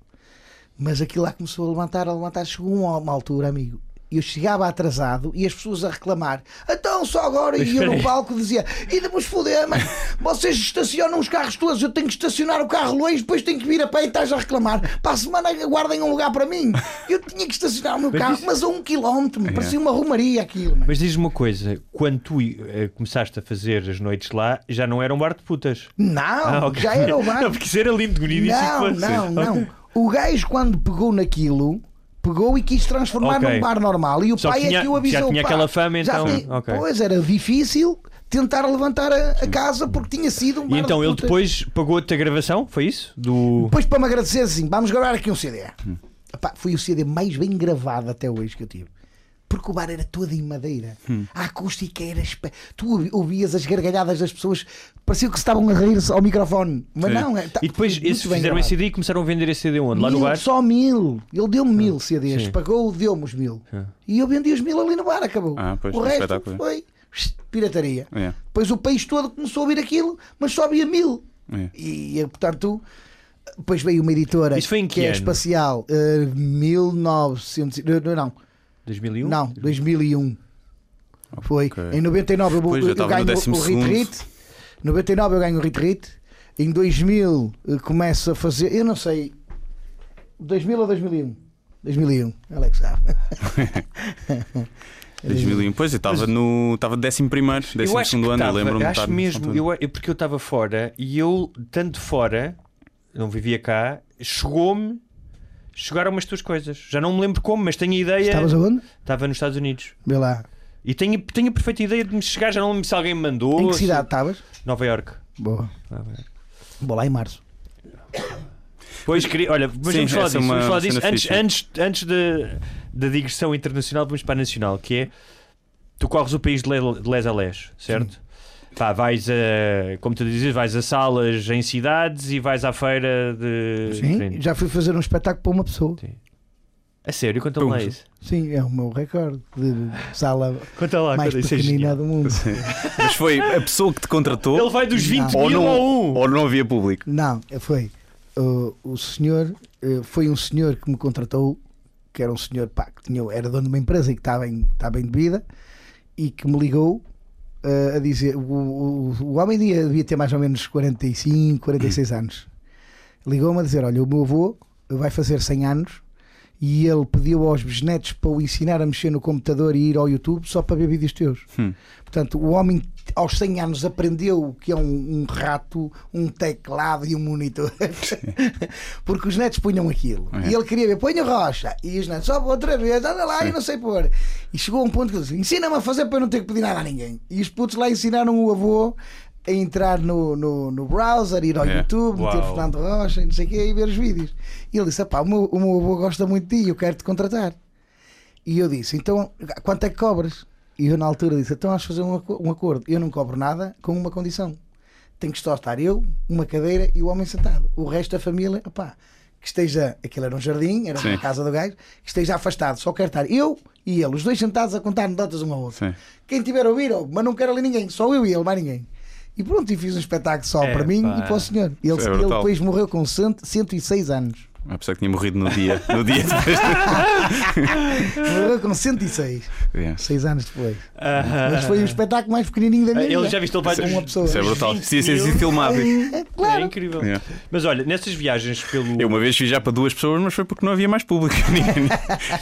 Mas aquilo lá começou a levantar, a levantar. Chegou uma, uma altura, amigo. Eu chegava atrasado e as pessoas a reclamar. Então, só agora. Espera no palco dizia: E depois foder, mas *laughs* vocês estacionam os carros todos. Eu tenho que estacionar o carro longe, depois tenho que vir a pé e estás a reclamar. Para a semana guardem um lugar para mim. Eu tinha que estacionar o meu *laughs* Mas carro, isso- mas a um quilómetro. É. Parecia uma romaria aquilo. mano. Mas diz-me uma coisa: quando tu eh, começaste a fazer as noites lá, já não era um bar de putas. Não, Ah, ok. já era o bar. *laughs* Não, porque isso era lindo no início. Não, não, não. Ok. O gajo, quando pegou naquilo, pegou e quis transformar Ok. num bar normal. E o Só pai tinha- é que o avisou. já tinha pá, aquela fama, então, tinha- ok. Pois era difícil tentar levantar a, a casa porque tinha sido um bar E então de ele depois pagou-te a gravação? Foi isso? Do. Depois para me agradecer assim, vamos gravar aqui um CD. Hum. Epá, foi o CD mais bem gravado até hoje que eu tive. Porque o bar era todo em madeira. Hum. A acústica era. Tu ouvi- ouvias as gargalhadas das pessoas, parecia que estavam a rir-se ao microfone. Mas Sim. não, é, tá- E depois foi muito esse, bem fizeram esse CD e começaram a vender esse CD onde? Lá no Mil, bar? Só mil. Ele deu-me mil CDs. sim. Pagou, deu-me os mil. Ah. E eu vendi os mil ali no bar, acabou. Ah, pois, o resto foi pirataria. É, Depois o país todo começou a ouvir aquilo, mas só havia mil. é. E, eh, portanto, depois veio uma editora Isso foi em que é ano? espacial, eh, 1900, não, não, 2001? não, 2001. Foi. Ok. Em 99 eu, Pois, eu, eu ganho o- o 12º. retreat. 99 eu ganho o retreat. Em 2000 eh, começo a fazer, eu não sei, 2000 ou 2001? 2001, Alex sabe. *laughs* 2001. Pois, eu estava no. Estava de 11 primeiro, 12 Eu acho que ano, eu lembro-me acho estar mesmo, eu, eu- porque eu estava fora e eu, tanto fora, não vivia cá, chegou-me, chegaram umas tuas coisas. Já não me lembro como, mas tenho a ideia. Estavas aonde? Estava nos Estados Unidos. Vê lá. E tenho, tenho a perfeita ideia de me chegar, já não lembro se alguém me mandou. Em que cidade estavas? Nova York. Boa. Nova Iorque. Vou lá em março. Pois queria, olha, mas Sim, vamos falar é disso. uma vamos falar disso. Antes, fixe. antes, antes da, da digressão internacional, vamos para a nacional, que é tu corres o país de le- de les a les, certo? Pá, vais a, como tu dizes, vais a salas em cidades e vais à feira de. Sim, já fui fazer um espetáculo para uma pessoa. Sim. A sério, conta-me lá isso. Sim, é o meu recorde de sala Conta lá, mais conta, é pequenina do mundo. Mas foi a pessoa que te contratou Ele vai dos 20 ou mil não, a um. ou não havia público. Não, foi uh, o senhor, uh, foi um senhor que me contratou, que era um senhor pá, que tinha, era dono de uma empresa e que estava em, estava em debida e que me ligou uh, a dizer: o, o, o homem devia, devia ter mais ou menos 45, 46 anos. Ligou-me a dizer: Olha, o meu avô vai fazer 100 anos e ele pediu aos bisnetos para o ensinar a mexer no computador e ir ao YouTube só para ver vídeos teus. Hum. Portanto, o homem aos 100 anos aprendeu o que é um, um rato, um teclado e um monitor. *laughs* Porque os netos punham aquilo. É. E ele queria ver, põe rocha. E os netos, só outra vez, anda lá e não sei pôr. E chegou a um ponto que ele disse: ensina-me a fazer para eu não ter que pedir nada a ninguém. E os putos lá ensinaram o avô a entrar no, no, no browser, ir ao É. YouTube, meter Uau. Fernando Rocha e não sei o quê e ver os vídeos. E ele disse: "Epá, o meu, o meu avô gosta muito de ti, eu quero te contratar. E eu disse: então quanto é que cobras? E eu na altura disse: então vamos fazer um, um acordo. Eu não cobro nada com uma condição. Tem que só estar eu, uma cadeira e o homem sentado. O resto da família, opá, que esteja. Aquilo era um jardim, era Sim. uma casa do gajo, que esteja afastado. Só quero estar eu e ele, os dois sentados a contar anedotas um ao outro. Sim. Quem tiver a ouvir, mas não quero ali ninguém, só eu e ele, mais ninguém. E pronto, e fiz um espetáculo só É, para mim pá. e para o senhor. Ele, é ele depois morreu com cento- 106 anos. A pessoa que tinha morrido no dia, no dia depois. *laughs* Morreu com 106. É. 6 anos depois. Ah, Mas foi o espetáculo mais pequenininho da minha Ele vida. já viste ele dos- uma pessoa. Isso é brutal. 20 Precisa ser mil. filmado. É, É claro. incrível. É. Mas olha, nessas viagens pelo. Eu uma vez fiz já para duas pessoas, mas foi porque não havia mais público. *laughs* ninguém,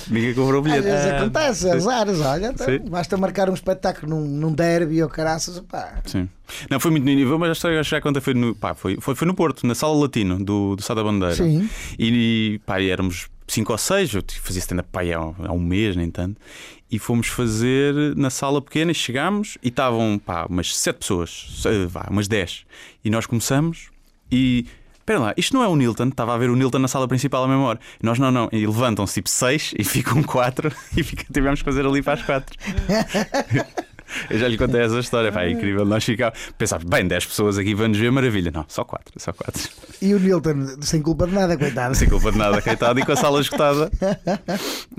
ninguém comprou o Às bilhete. vezes acontece, azares, olha, então, Sim. basta marcar um espetáculo num, num derby ou caraças, pá. Sim. Não, foi muito no nível, mas a história já conta foi no, pá, foi, foi, foi no Porto, na Sala Latino do, do Sá da Bandeira. Sim. E pá, éramos cinco ou seis, eu fazia stand-up pá, há, há um mês, nem tanto. E fomos fazer na sala pequena e chegámos e estavam pá, umas sete pessoas, vá, umas dez. E nós começamos e. Espera lá, isto não é o Nilton, estava a ver o Nilton na sala principal à mesma hora. E nós não, não. E levantam-se tipo seis e ficam quatro *laughs* e fica, tivemos que fazer ali para as quatro. *laughs* Eu já lhe contei essa história, pá, é incrível. Nós ficávamos, pensávamos, bem, 10 pessoas aqui vão nos ver, maravilha. Não, só 4, só 4. E o Nilton, sem culpa de nada, coitado. Sem culpa de nada, coitado, e com a sala esgotada.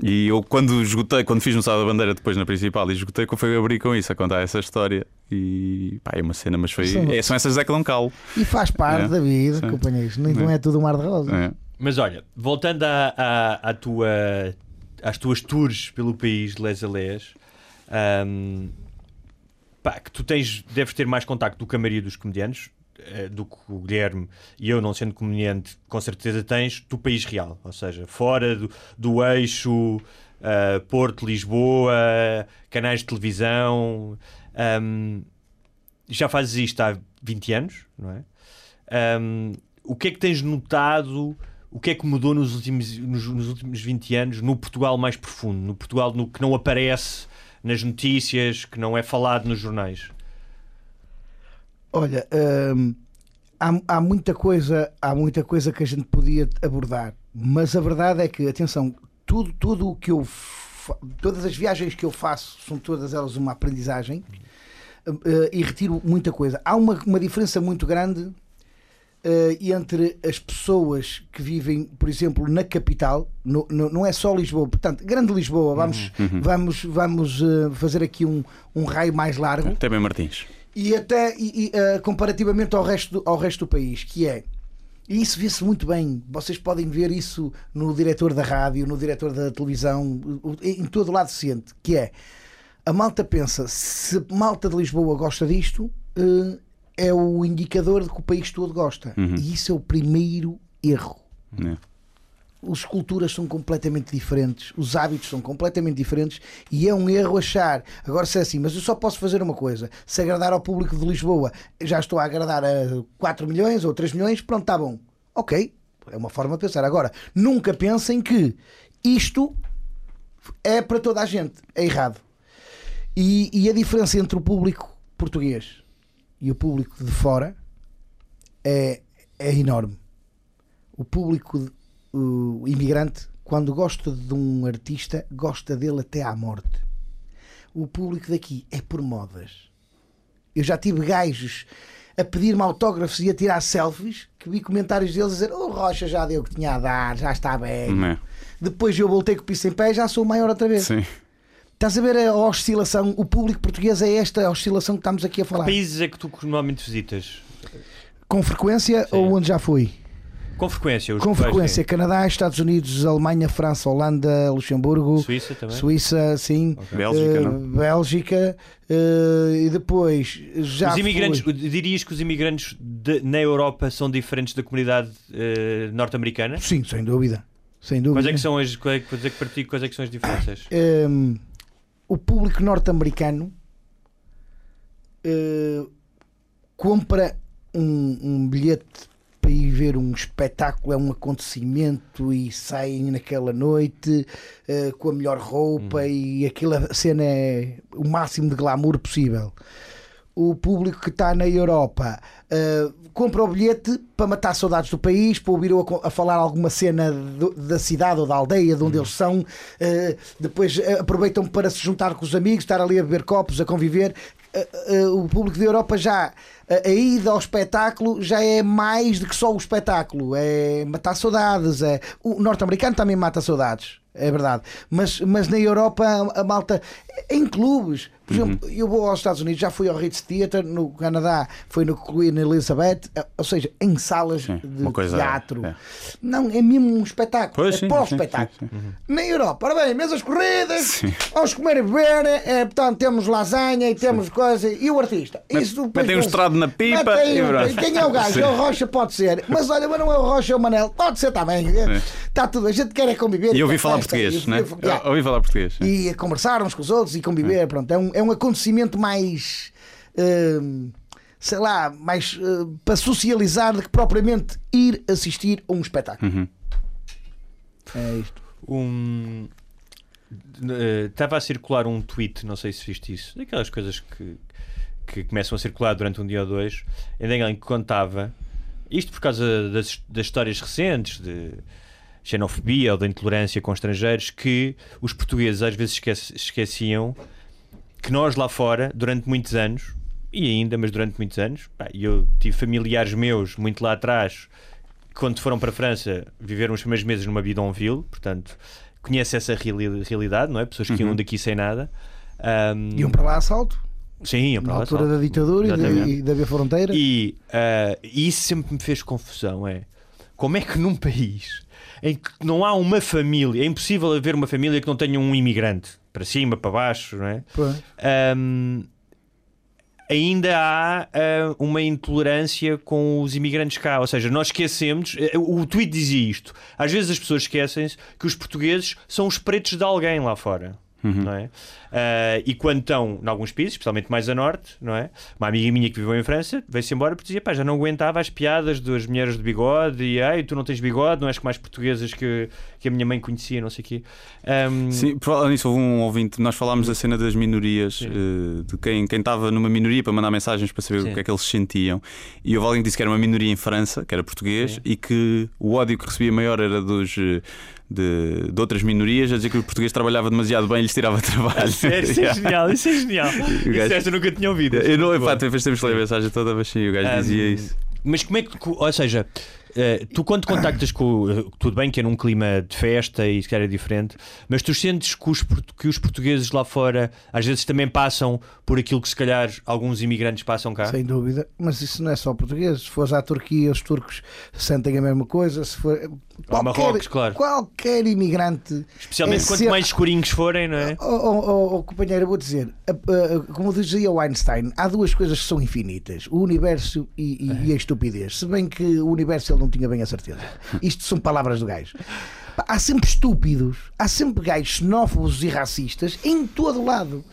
E eu, quando esgotei, quando fiz no Sala da Bandeira, depois na principal, e esgotei, que foi abrir com isso, a contar essa história. E pá, é uma cena, mas foi. São- É, são essas Zé Calo. E faz parte É. da vida, Sim. companheiros. Não, não É. é tudo um mar de rosa. É. Mas olha, voltando à, à, à tua, às tuas tours pelo país de les a les, ahm, pá, que tu tens, deves ter mais contacto do que a maioria dos comediantes, eh, do que o Guilherme e eu, não sendo comediante, com certeza tens do país real, ou seja, fora do, do eixo ah, Porto, Lisboa, canais de televisão. ahm, já fazes isto há 20 anos, não é? Ahm, o que é que tens notado? O que é que mudou nos últimos, nos, nos últimos 20 anos no Portugal mais profundo? No Portugal no, que não aparece nas notícias, que não é falado nos jornais? Olha, hum, há, há muita coisa, há muita coisa que a gente podia abordar, mas a verdade é que, atenção, tudo, tudo o que eu todas as viagens que eu faço são todas elas uma aprendizagem eh, e retiro muita coisa. Há uma, uma diferença muito grande entre as pessoas que vivem, por exemplo, na capital, no- no- não é só Lisboa, portanto, Grande Lisboa, vamos, vamos, vamos eh, fazer aqui um, um raio mais largo bem Martins. e até e- e, eh, comparativamente ao resto, do, ao resto do país, que é. E isso vê-se muito bem. Vocês podem ver isso no diretor da rádio, no diretor da televisão, em todo lado se sente, que é a malta pensa, se malta de Lisboa gosta disto, eh, é o indicador de que o país todo gosta. E isso é o primeiro erro. É. As culturas são completamente diferentes, os hábitos são completamente diferentes e é um erro achar. Agora, se é assim, mas eu só posso fazer uma coisa: se agradar ao público de Lisboa, já estou a agradar a 4 milhões ou 3 milhões, pronto, está bom. Ok, é uma forma de pensar. Agora, nunca pensem que isto é para toda a gente, é errado. E, e a diferença entre o público português e o público de fora é, é enorme. O público o imigrante, quando gosta de um artista, gosta dele até à morte. O público daqui é por modas. Eu já tive gajos a pedir-me autógrafos e a tirar selfies que vi comentários deles a dizer: O Rocha já deu o que tinha a dar, já está bem. É? Depois eu voltei com o piso em pé já sou o maior outra vez. Sim. Estás a ver a oscilação? O público português é esta oscilação que estamos aqui a falar. Países é que tu normalmente visitas? Com frequência ou onde já fui? Com frequência. Os Com que vais, frequência, sim. Canadá, Estados Unidos, Alemanha, França, Holanda, Luxemburgo, Suíça também? Suíça, sim, Bélgica, Eh, não? Bélgica, eh, e depois já os imigrantes, fui- dirias que os imigrantes de- na Europa são diferentes da comunidade eh, norte-americana? Sim, sem dúvida. Sem dúvida. Quais é que são as, quais é que, quais é que partilho, quais é que são as diferenças? Hum, o público norte-americano eh, compra um, um bilhete para ir ver um espetáculo, é um acontecimento e saem naquela noite eh, com a melhor roupa e aquela cena é o máximo de glamour possível. O público que está na Europa eh, compra o bilhete para matar saudades do país, para ouvir a, a falar alguma cena do- da cidade ou da aldeia de onde eles são. eh, depois eh, aproveitam para se juntar com os amigos, estar ali a beber copos, a conviver. Eh, eh, o público da Europa já a, ida ao espetáculo já é mais do que só o espetáculo, é matar saudades. É... O norte-americano também mata saudades, é verdade. Mas, mas na Europa a malta em clubes. Por exemplo, eu vou aos Estados Unidos, já fui ao Ritz Theatre, no Canadá foi no Queen Elizabeth, eh, ou seja, em salas Sim, de teatro. é. Não, é mesmo um espetáculo. Pois, é sim, pós-espetáculo. sim, sim, Na Europa, ora bem, mesas corridas, vamos comer e beber, é, portanto, temos lasanha e temos coisa. E o artista? Isso depois metem um estrado na pipa aí e. Quem é o gajo? É o Rocha, pode ser. Mas olha, mas não é o Rocha, é o Manel. Pode ser também. Está tudo. A gente quer é conviver. E ouvi quer falar festa, português, né? Ouvi falar português. E a conversar uns com os outros e conviver. Pronto, é um, é um acontecimento mais. hum, sei lá, mais hum, para socializar do que propriamente ir assistir a um espetáculo. Uhum. É isto. Um, eh, Estava a circular um tweet, não sei se viste isso, daquelas coisas que, que começam a circular durante um dia ou dois, em alguém que contava, isto por causa das, das histórias recentes de xenofobia ou da intolerância com estrangeiros, que os portugueses às vezes esquece- esqueciam que nós lá fora, durante muitos anos, e ainda, mas durante muitos anos, pá, eu tive familiares meus muito lá atrás quando foram para a França, viveram os primeiros meses numa bidonville, portanto, conhece essa reali- realidade, não é? Pessoas que iam daqui sem nada. Ahm, Iam para lá a salto, sim, iam para na lá altura só. da ditadura e Exatamente. da, e da Via Fronteira. E ah, isso sempre me fez confusão, é como é que num país em que não há uma família, é impossível haver uma família que não tenha um imigrante, para cima, para baixo, não é? Ahm, ainda há ah, uma intolerância com os imigrantes cá. Ou seja, nós esquecemos. eh, O tweet dizia isto. Às vezes as pessoas esquecem-se que os portugueses são os pretos de alguém lá fora. Não é? Ah, e quando estão em alguns países, especialmente mais a norte, não é? Uma amiga minha que viveu em França veio-se embora porque dizia: pá, já não aguentava as piadas das mulheres de bigode e ai, tu não tens bigode, não és como mais portuguesas que, que a minha mãe conhecia, não sei o quê. Ahm, Sim, por falar nisso, houve um ouvinte. Nós falámos da cena das minorias, eh, de quem quem estava numa minoria para mandar mensagens para saber Sim. o que é que eles sentiam. E houve alguém que disse que era uma minoria em França, que era português, Sim. e que o ódio que recebia maior era dos. De, de outras minorias, a dizer que o português trabalhava demasiado bem e lhes tirava *laughs* trabalho. Sério, isso é genial, isso é genial. *laughs* O Isso gajo- esta eu nunca tinha ouvido. Eu não, pá, depois temos que ler a mensagem toda, mas sim, o gajo dizia Um, isso. Mas como é que, ou seja, eh, tu quando contactas com. eh, Tudo bem que é num clima de festa e se calhar é diferente, mas tu sentes que os, que os portugueses lá fora às vezes também passam por aquilo que se calhar alguns imigrantes passam cá? Sem dúvida, mas isso não é só português. Se fores à Turquia, os turcos sentem a mesma coisa. Se for, Ou Marrocos, claro. qualquer imigrante, Especialmente é quanto sempre- mais escurinhos forem, não é? Oh, oh, oh, companheiro, eu vou dizer, como dizia o Einstein, há duas coisas que são infinitas: o universo e, e- e a estupidez. Se bem que o universo ele não tinha bem a certeza. Isto são palavras do gajo. Há sempre estúpidos, há sempre gajos xenófobos e racistas em todo lado.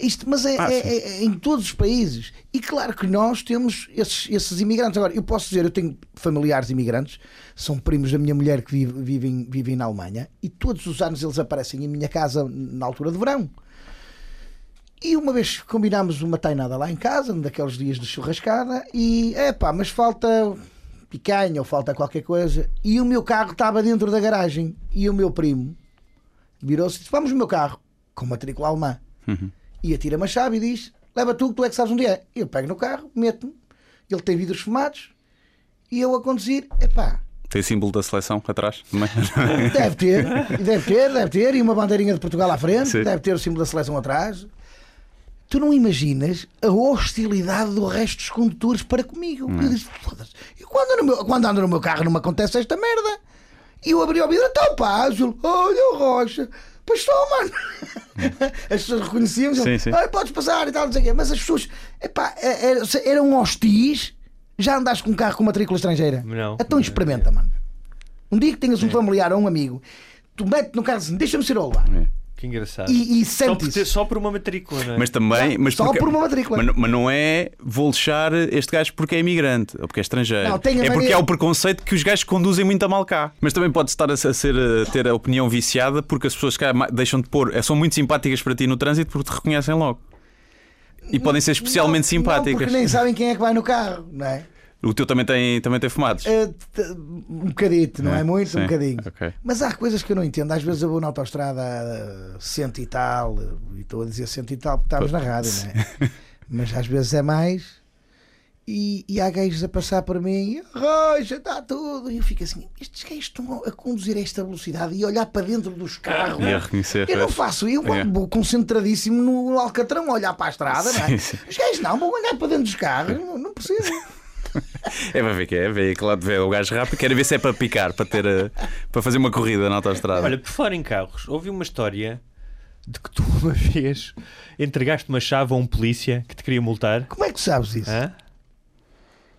Isto, mas é, Ah, é- é- é em todos os países. E claro que nós temos esses, esses imigrantes. Agora, eu posso dizer, eu tenho familiares imigrantes, são primos da minha mulher que vive- vivem, vivem na Alemanha, e todos os anos eles aparecem em minha casa na altura de verão. E uma vez combinámos uma tainada lá em casa, um daqueles dias de churrascada, e é pá, mas falta picanha ou falta qualquer coisa. E o meu carro estava dentro da garagem. E o meu primo virou-se e disse: Vamos no meu carro, com matrícula alemã. E atira-me a chave e diz: leva tu, tu é que sabes onde é. Eu pego no carro, meto-me, ele tem vidros fumados e eu a conduzir, epá, Tem símbolo da seleção atrás também. *laughs* Deve ter, deve ter, deve ter, e uma bandeirinha de Portugal à frente, Sim. deve ter o símbolo da seleção atrás. Tu não imaginas a hostilidade do resto dos condutores para comigo. Eu disse, foda-se. Quando, ando no meu- quando ando no meu carro não me acontece esta merda. E eu abri o vidro, então pá, Azul, olha o Rocha. Pois só, mano. *laughs* As pessoas reconheciam, Sim, sim. "Ai, podes passar e tal, não sei o quê. Mas as pessoas, epá, é- é- eram hostis. Já andaste com um carro com matrícula estrangeira? Não. Então experimenta, mano. Um dia que tenhas um familiar ou um amigo, tu metes no carro assim, deixa-me ser eu lá. Que engraçado. E, e só, sente por ter- só por uma matrícula, não é? Mas também. Mas Só porque- por uma matrícula. Mas, não- mas não é vou lixar este gajo porque é imigrante ou porque é estrangeiro. Não, tem a é porque há o preconceito que os gajos conduzem muito a mal cá. Mas também pode estar a, ser, a ter a opinião viciada porque as pessoas cá deixam de pôr. São muito simpáticas para ti no trânsito porque te reconhecem logo. E podem ser especialmente Não, simpáticas. Não, porque nem sabem quem é que vai no carro, não é? O teu também tem, também tem fumados. Eh, t- um bocadito, não é, muito? Sim, Um bocadinho. ok. Mas há coisas que eu não entendo. Às vezes eu vou na autostrada a cento e tal, e estou a dizer cento e tal porque estávamos na rádio, não é? *laughs* Mas às vezes é mais. E, e há gajos a passar por mim, rocha, está tudo. E eu fico assim: estes gajos estão a conduzir a esta velocidade e a olhar para dentro dos carros. E a reconhecer. Eu não faço, eu É. vou concentradíssimo no Alcatrão a olhar para a estrada, não é? Sim, sim. Os gajos não, vão olhar para dentro dos carros, não, não preciso. É para ver que é, ver que lá de ver o gajo rápido, quero ver se é para picar, para ter a- para fazer uma corrida na autostrada. Olha, por fora em carros, ouvi uma história de que tu *laughs* uma vez entregaste uma chave a um polícia que te queria multar. Como é que tu sabes isso? Hã?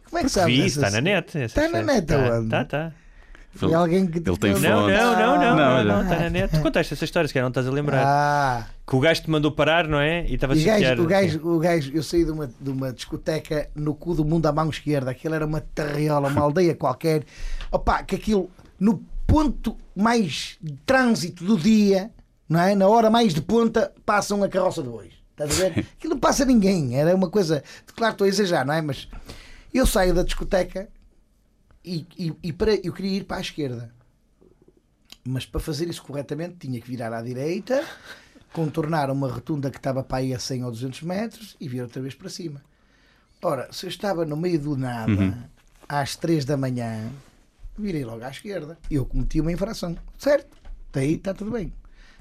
Como é que sabes Vi, essa- está na net. Está na net Tá, aonde? Tá, tá. E alguém que Ele tem Não, fontes. não, não, não, não, Não, está na net. Tu contaste essa história, se calhar não estás a lembrar. Ah, Que o gajo te mandou parar, não é? E estava a gajo, chatear. o, gajo, o gajo, eu saí de uma, de uma discoteca no cu do mundo à mão esquerda. Aquilo era uma terriola, uma aldeia qualquer. Opa, que aquilo, no ponto mais de trânsito do dia, não é? Na hora mais de ponta, passa uma carroça de bois. Estás a ver? *laughs* Aquilo não passa ninguém. Era uma coisa. Claro, estou a exagerar, não é? Mas eu saio da discoteca e, e, e para, eu queria ir para a esquerda. Mas para fazer isso corretamente tinha que virar à direita, contornar uma rotunda que estava para aí a 100 ou 200 metros e vir outra vez para cima. Ora, se eu estava no meio do nada, às 3 da manhã, virei logo à esquerda. Eu cometi uma infração. Certo? Até aí está tudo bem.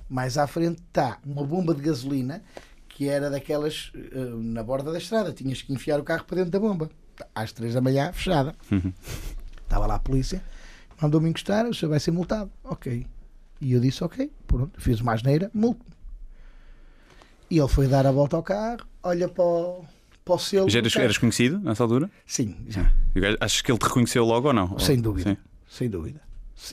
Mais à frente está uma bomba de gasolina que era daquelas eh, na borda da estrada. Tinhas que enfiar o carro para dentro da bomba. Às 3 da manhã, fechada. Estava lá a polícia, mandou-me encostar, o senhor vai ser multado. Ok. E eu disse ok, pronto, fiz uma asneira, multo. E ele foi dar a volta ao carro, olha para o, para o selo. Já eras, eras conhecido nessa altura? Sim, já. Achas que ele te reconheceu logo ou não? Sem dúvida. Sim. Sem dúvida.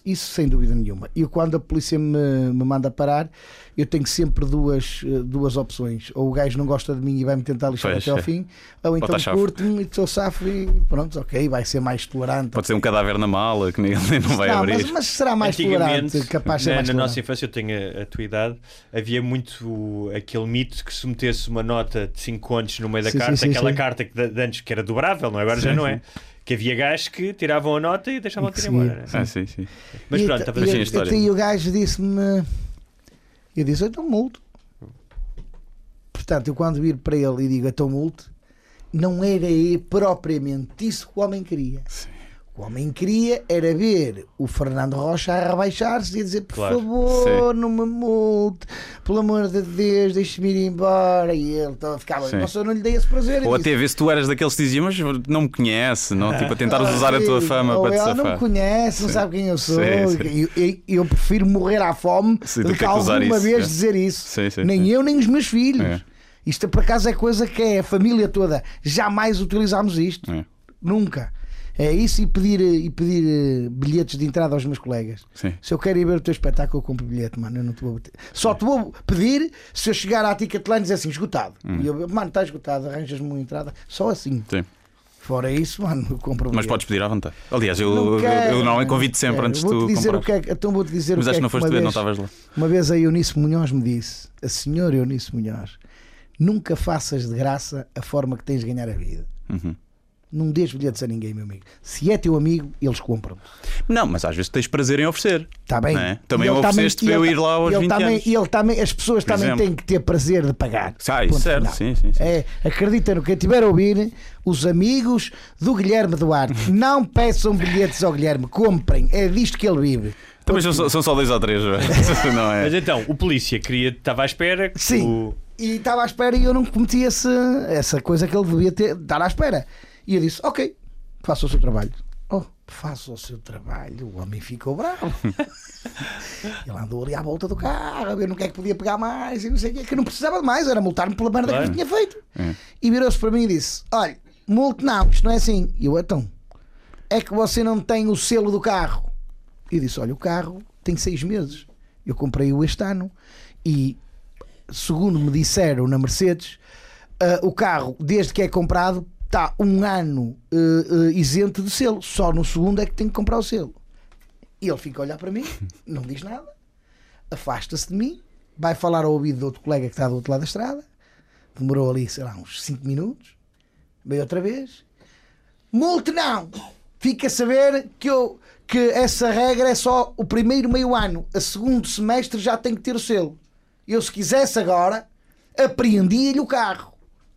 Isso sem dúvida nenhuma. E quando a polícia me, me manda parar, eu tenho sempre duas, eh, duas opções. Ou o gajo não gosta de mim e vai-me tentar lixar Pois, até ao é. fim, ou então a chave. curte-me e sou safo e pronto, ok, vai ser mais tolerante. Pode ser um cadáver na mala que nem *laughs* ele não vai não, abrir. mas, mas será mais tolerante, capaz de ser na, mais na tolerante. nossa infância, eu tenho a, a tua idade, havia muito aquele mito que se metesse uma nota de 5 contos no meio da Sim, carta, sim, aquela sim. carta que de, de antes que era dobrável, não é? agora já não é. Que havia gajos que tiravam a nota e deixavam E de que ir embora. né? Ah, sim, sim. Mas E pronto, estava a dizer a história. E o gajo disse-me. Eu disse, então multo. Portanto, eu quando vir para ele e digo, então multo, não era ele propriamente isso que o homem queria. O homem queria era ver o Fernando Rocha a rebaixar-se e dizer, por Claro. favor, não me multe, pelo amor de Deus, deixe-me ir embora. E ele então, ficava, Sim. nossa, eu não lhe dei esse prazer. Ou até ver se tu eras daqueles que diziam, mas não me conhece, não? Tipo, a tentares *laughs* usar a tua Sim, fama ou para te ela não me safar. conhece, não Sim. sabe quem eu sou. Sim, sim. Eu, eu- eu prefiro morrer à fome Sim, do que alguma isso, vez é. dizer isso. Sim, sim, nem sim. eu, nem os meus filhos. É. Isto por acaso é coisa que é a família toda. Jamais utilizámos isto. É. Nunca. É isso e pedir, e pedir eh, bilhetes de entrada aos meus colegas. Sim. Se eu quero ir ver o teu espetáculo, eu compro bilhete, mano. Eu não te vou bater. Só te vou pedir se eu chegar à Ticketline e dizer assim, esgotado. E eu, mano, está esgotado, arranjas-me uma entrada. Só assim. Hum. Sim. Fora isso, mano, eu compro Mas bilhete. podes pedir à vontade. Aliás, eu, Não eu, quero, eu normalmente não convido sempre quero. antes de tu dizer o comprar. que é, Então vou-te dizer Mas o que acho é que não que foste ver, não estavas lá. uma vez a Eunice Munhoz me disse, a senhora Eunice Munhoz, nunca faças de graça a forma que tens de ganhar a vida. Uhum. Não dês bilhetes a ninguém, meu amigo. Se é teu amigo, eles compram. Não, mas às vezes tens prazer em oferecer. Está bem? Não é? Também ofereceste para eu ir lá aos ele 20 também, anos. e ele também, as pessoas Por também exemplo. têm que ter prazer de pagar. Ah, isso Ponto certo, final. sim, sim, sim. É, acredita no quem estiver a ouvir, os amigos do Guilherme Duarte, *laughs* não peçam bilhetes ao Guilherme, comprem. É disto que ele vive. Também são, são só dois ou três, não *laughs* Mas é? então, o polícia queria, estava à espera que Sim. o- E estava à espera e eu não cometi esse, essa coisa que ele devia ter, estar à espera. E eu disse: Ok, faça o seu trabalho. Oh, faça o seu trabalho. O homem ficou bravo. *laughs* ele andou ali à volta do carro a ver no que é que podia pegar mais e não sei o que, que não precisava de mais, era multar-me pela merda Claro. que eu tinha feito. É. E virou-se para mim e disse: Olha, multe não, isto não é assim. E eu, então, é que você não tem o selo do carro. E disse: Olha, o carro tem seis meses. Eu comprei-o este ano e, segundo me disseram na Mercedes, ah, o carro, desde que é comprado, está um ano eh, eh, isento de selo. Só no segundo é que tem que comprar o selo. E ele fica a olhar para mim, *laughs* não diz nada, afasta-se de mim, vai falar ao ouvido de outro colega que está do outro lado da estrada. Demorou ali, sei lá, uns 5 minutos. Veio outra vez. Multe não! Fica a saber que, eu, que essa regra é só o primeiro meio ano. A segundo semestre já tem que ter o selo. Eu, se quisesse agora, apreendia-lhe o carro.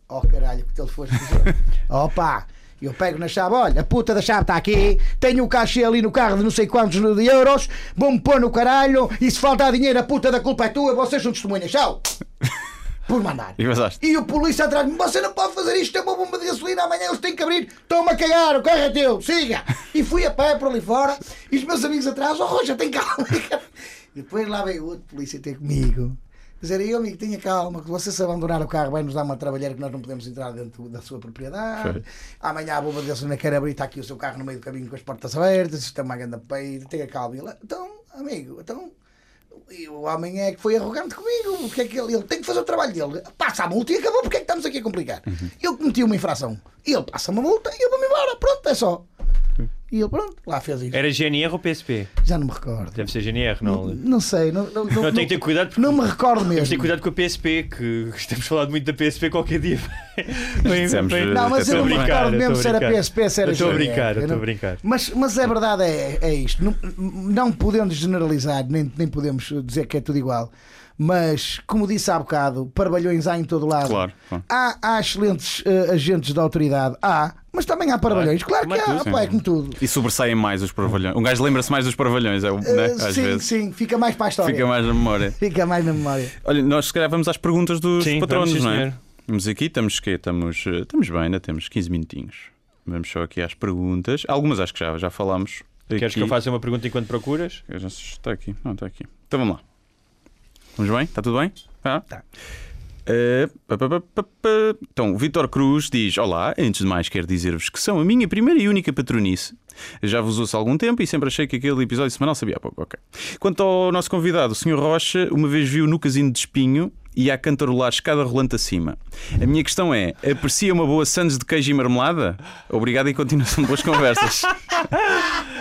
Oh caralho, que fazer. *laughs* Opa! Eu pego na chave, olha, a puta da chave está aqui, tenho o cachê ali no carro de não sei quantos de euros, vou-me pôr no caralho e se faltar dinheiro a puta da culpa é tua, vocês são testemunhas, tchau! *laughs* Por mandar. E. E o polícia atrás mim, você não pode fazer isto, tem uma bomba de gasolina, amanhã eles têm que abrir, estão-me a cagar, o carro é teu, siga! E fui a pé por ali fora, e os meus amigos atrás, oh Roja, tem calma! *laughs* E depois lá veio outro polícia ter comigo. Dizer, aí, amigo, tenha calma, que você se abandonar o carro vai nos dar uma trabalheira que nós não podemos entrar dentro da sua propriedade. Foi. Amanhã a bomba de gasolina quer abrir, está aqui o seu carro no meio do caminho com as portas abertas, isto é uma grande peito, tenha calma. Ele, então, amigo, então. E o homem é que foi arrogante comigo, porque é que ele, ele tem que fazer o trabalho dele. Passa a multa e acabou, porque é que estamos aqui a complicar? Eu cometi uma infração, ele passa uma multa e eu vou-me embora, pronto, é só. E ele, pronto, lá fez isso. Era GNR ou PSP? Já não me recordo. Deve ser GNR, não. Não, Não sei, não, não, não, tem que ter cuidado porque não me recordo temos mesmo. que ter cuidado com a PSP, que *laughs* estamos falando muito da PSP qualquer dia. *laughs* Vem- eh, Não, mas eu não me recordo mesmo se a era. PSP, se era estou a GNR, brincar, não- estou a brincar. Mas, mas a verdade é, é isto. Não, não podendo generalizar, nem, nem podemos dizer que é tudo igual. Mas, como disse há bocado, parvalhões há em todo lado. Claro, claro. Há, há excelentes eh, agentes da autoridade. Há. Mas também há parvalhões. Claro, Como que é há. tudo, pá, é como tudo. E sobressaem mais os parvalhões. Um gajo lembra-se mais dos parvalhões, é, o- né? Eh, às sim, vezes. sim. Fica mais para a história. Fica mais na memória. *laughs* Fica mais na memória. Olha, nós se calhar vamos às perguntas dos Sim, patronos, vamos, não é? Vamos aqui, estamos que estamos, eh, estamos bem, ainda temos 15 minutinhos. Vamos só aqui às perguntas. Algumas acho que já, já falámos. Queres aqui. que eu faça uma pergunta enquanto procuras? Está aqui, não, está aqui. Então vamos lá. Vamos bem? Está tudo bem? Tá? Tá. Pá, pá, pá, pá. Então, o Vitor Cruz diz: Olá, antes de mais quero dizer-vos que são a minha primeira e única patronice. Já vos ouço há algum tempo e sempre achei que aquele episódio semanal sabia há pouco. Ok. Quanto ao nosso convidado, o Sr. Rocha, uma vez viu no casino de espinho e a cantarolar escada rolante acima. A minha questão é: aprecia uma boa sandes de queijo e marmelada? Obrigado e continuação de boas conversas. *laughs*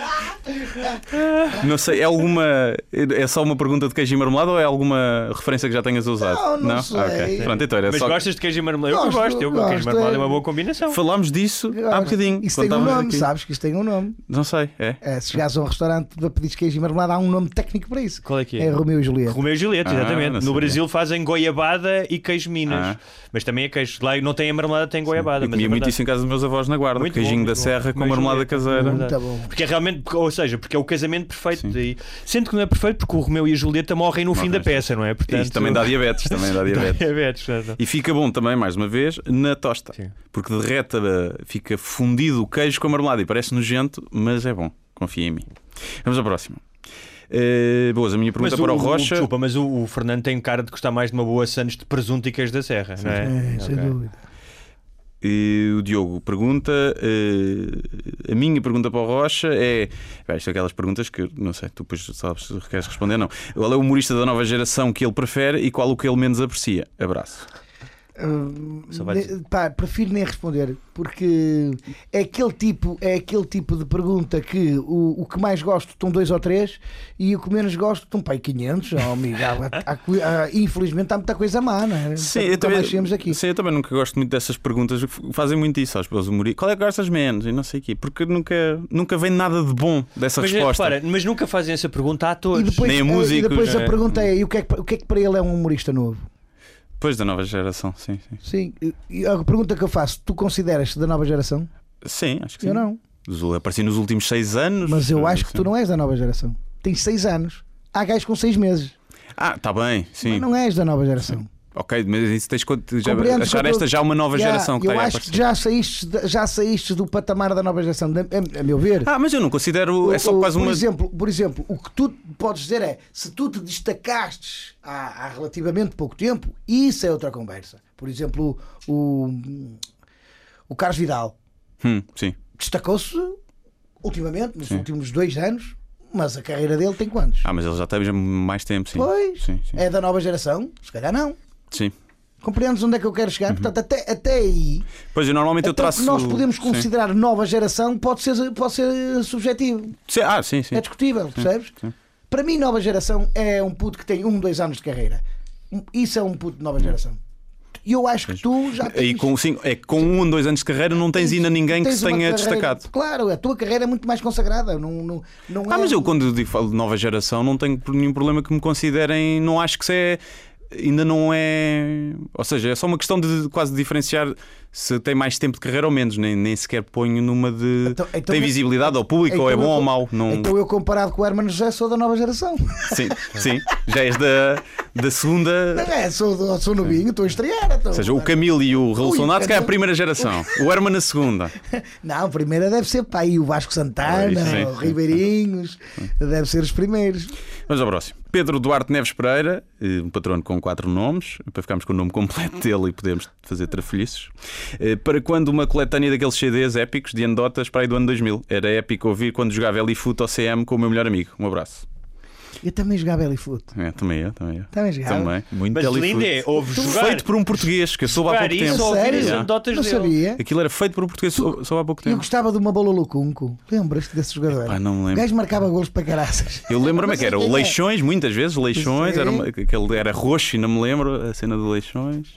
*laughs* Não sei, é alguma. É só uma pergunta de queijo e marmelada ou é alguma referência que já tenhas usado? Não, não sei. Ah, ok. Pronto, então Mas só. gostas de queijo e marmelada? Eu Gosto, gosto, eu queijo e gosto, marmelada é é- uma boa combinação. Falámos disso há bocadinho. Isso tem um nome, aqui. sabes que isto tem um nome. Não sei, é. É, se chegares a um restaurante para pedir queijo e marmelada, há um nome técnico para isso. Qual é que é? É Romeu e Julieta. Romeu e Julieta, Ah, exatamente. não no. Brasil fazem goiabada e queijo Minas. Ah. Mas também é queijo. Lá não tem a marmelada, tem goiabada. Eu mas comia é muito isso em casa dos meus avós na guarda. Queijinho da serra com marmelada caseira. Muito bom. Porque é realmente, seja, porque é o casamento perfeito. Daí. Sendo que não é perfeito porque o Romeu e a Julieta morrem no fim da peça, não é? Portanto, Isto também dá diabetes, também dá *laughs* diabetes. diabetes. portanto. E fica bom também, mais uma vez, na tosta. Sim. Porque derreta, fica fundido o queijo com a marmelada e parece nojento, mas é bom. Confia em mim. Vamos à próxima. Eh, boas, a minha pergunta Mas para o, o, Rocha. Desculpa, mas o, o Fernando tem cara de gostar mais de uma boa Santos de presunto e queijo da Serra, não é? É, sem Ok. dúvida. O Diogo pergunta: eh, a minha pergunta para o Rocha é. Bem, isto é aquelas perguntas que não sei, tu depois sabes se queres responder, não. Qual é o humorista da nova geração que ele prefere e qual o que ele menos aprecia? Abraço. Ne- dizer. pá, prefiro nem responder porque é aquele tipo é aquele tipo de pergunta que o, o que mais gosto estão dois ou três e o que menos gosto estão pai 500 oh, amigo, há- há há- infelizmente há muita coisa má não é? Sim, eu também, aqui sim, eu também nunca gosto muito dessas perguntas. Fazem muito isso aos meus humoristas. Qual é que gostas menos? E não sei o quê. Porque nunca, nunca vem nada de bom dessa Mas, resposta. repara, mas nunca fazem essa pergunta a todos. e depois, nem a eh, e músicos, depois a né? pergunta é e o que é, que, o que é que para ele é um humorista novo? Depois da nova geração, sim, sim. Sim, e- a pergunta que eu faço, tu consideras da nova geração? Sim, acho que sim. Eu não, Apareci nos últimos seis anos. mas eu acho que Sim. tu não és da nova geração. Tens seis anos. Há gajos com seis meses, Ah, está bem, sim. mas não és da nova geração. Ok, mas isso tens já, Compreendes achar que eu esta já uma nova Já, geração que eu acho que já saíste, já saíste do patamar da nova geração, a, a meu ver. Ah, mas eu não considero. É só O- o- quase por uma. exemplo, por exemplo, o que tu podes dizer é se tu te destacastes há, há relativamente pouco tempo, isso é outra conversa. Por exemplo, o, o Carlos Vidal Hum, sim. destacou-se ultimamente, nos últimos dois anos, mas a carreira dele tem quantos? Ah, mas ele já teve mais tempo, sim. Pois, Sim, sim. é da nova geração? Se calhar não. Sim. Compreendes onde é que eu quero chegar? Portanto, até, até aí, Pois eu normalmente eu traço. que nós podemos sim. considerar nova geração pode ser, pode ser subjetivo. Sim, Ah, sim, sim. É discutível, percebes? sim. Para mim, nova geração é um puto que tem um, dois anos de carreira. Isso é um puto de nova geração. E eu acho que tu já tens. Aí com, sim, é que com um ou dois anos de carreira não tens ainda ninguém que tens se uma tenha carreira- destacado. Claro, a tua carreira é muito mais consagrada. Não, não, não Ah, é... mas eu quando digo, falo de nova geração não tenho nenhum problema que me considerem. Não acho que isso é. Ainda não é. Ou seja, é só uma questão de quase diferenciar se tem mais tempo de carreira ou menos. Nem, nem sequer ponho numa de. Então- então tem eu- visibilidade ao público ou é Então bom eu- ou mau. Não... Então eu, comparado com o Hermano José, sou da nova geração. Sim, sim. Já és da, da segunda. Não é? Sou, sou novinho, estou a estrear. Então. Ou seja, o Camilo e o Revolucionado, que é a então- primeira geração. O Herman na segunda. *laughs* Não, a primeira deve ser para aí o Vasco Santana, sim. o Ribeirinhos, deve ser os primeiros. Vamos ao próximo. Pedro Duarte Neves Pereira, eh, um patrono com quatro nomes, para ficarmos com o nome completo dele e podermos fazer trafolhices. Eh, Para quando uma coletânea daqueles CDs épicos de anedotas para aí do ano 2000. Era épico ouvir quando jogava Elifoot ao CM com o meu melhor amigo. Um abraço. Eu também jogava Elifoot. É, também eu, também eu. Também jogava. Também. Muito Mas lindo é, ouve jogar. Feito por um português, que eu soube há pouco isso, tempo. Sério? anedotas Não sabia. Aquilo era feito por um português, soube soube há pouco Eu tempo. gostava de uma bola Lucunco. Lembras-te desse jogador? Pá, não me O lembro. gajo marcava golos para caraças. Eu lembro-me que era *laughs* o é. Leixões, muitas vezes, o Leixões, era, uma- aquele era roxo e não me lembro, a cena do Leixões.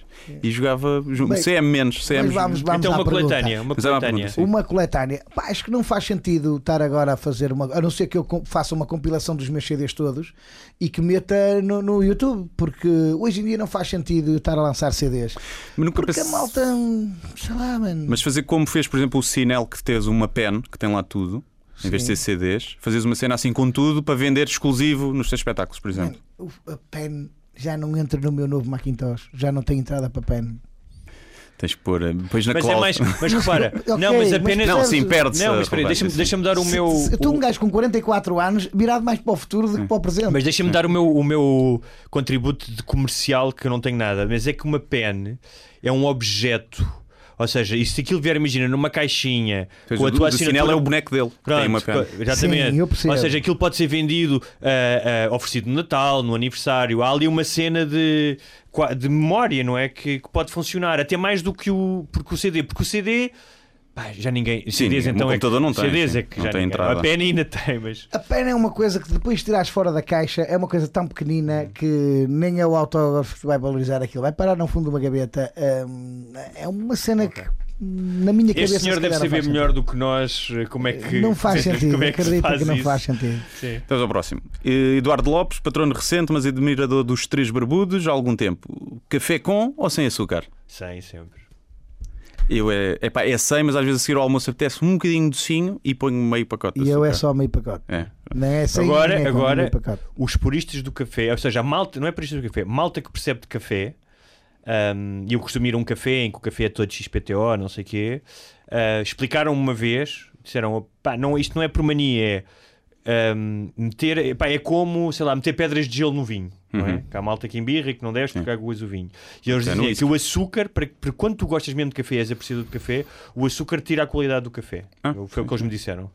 E jogava junto. Bem, CM menos, CM. Mas vamos, vamos Então à uma coletânea, uma Mas é uma coletânea. sim. Uma coletânea. Pá, acho que não faz sentido estar agora a fazer uma. A não ser que eu faça uma compilação dos meus CDs todos e que meta no, no YouTube, porque hoje em dia não faz sentido estar a lançar CDs. Mas nunca Porque a pensei- malta. Sei lá, mano. Mas fazer como fez, por exemplo, o Cinel, que tens uma pen, que tem lá tudo, em vez de ter CDs, fazes uma cena assim com tudo para vender exclusivo nos teus espetáculos, por exemplo. O- a pen já não entra no meu novo Macintosh. Já não tem entrada para pen. Tens que pôr eh, depois na Mas é mais. Mas repara, *laughs* Ok, não, mas mas apenas. Não, sim, perde-se. Não, mas espera, aí, deixa-me deixa dar o Se- meu. se- o- um gajo com 44 anos, virado mais para o futuro do que para o presente. Mas deixa-me dar o meu, o meu contributo de comercial que eu não tenho nada. Mas é que uma pen é um objeto. Ou seja, e se aquilo vier, imagina, numa caixinha Pois, com a tua assinatura. é o boneco dele. Pronto, tem uma exatamente. Sim. Ou seja, aquilo pode ser vendido, ah, ah, oferecido no Natal, no aniversário. Há ali uma cena de, de memória, não é? Que, que pode funcionar, até mais do que o, porque o CD. Porque o CD. Pá, já ninguém. Sim, CDs no então é que- não tem, CDs sim. é que Não já tem ninguém- entrada. A pena ainda tem, mas. A pena é uma coisa que depois de tirares fora da caixa é uma coisa tão pequenina Hum. que nem é o autógrafo que vai valorizar aquilo. Vai parar no fundo de uma gaveta. Hum, é uma cena que na minha cabeça. Este senhor se deve saber melhor do que nós eh, como é que. sentido. Não faz sentido, *laughs* como é que faz que não isso. faz sentido. Sim. Vamos ao próximo. Eh, Eduardo Lopes, patrono recente, mas admirador dos Três Barbudos há algum tempo. Café com ou sem açúcar? Sim, sempre. Eu é, epá, é sem, mas às vezes a seguir ao almoço apetece um bocadinho docinho e ponho meio pacote de E eu é só meio pacote. É. Não é sem Agora- nem é agora- meio pacote. Os puristas do café, ou seja, a malta, não é puristas do café, malta que percebe de café, um, e eu costumo ir a um café em que o café é todo XPTO, não sei o quê, uh, explicaram uma vez, disseram, pá, não, isto não é por mania, é um, meter, pá, é como, sei lá, meter pedras de gelo no vinho. Não é? Uhum. Que há malta que embirra e que não deves porque aguas o vinho. E eles É no dizem que o açúcar, para, para quando tu gostas mesmo de café, és apreciador de café, o açúcar tira a qualidade do café. Ah, Foi o que eles me disseram.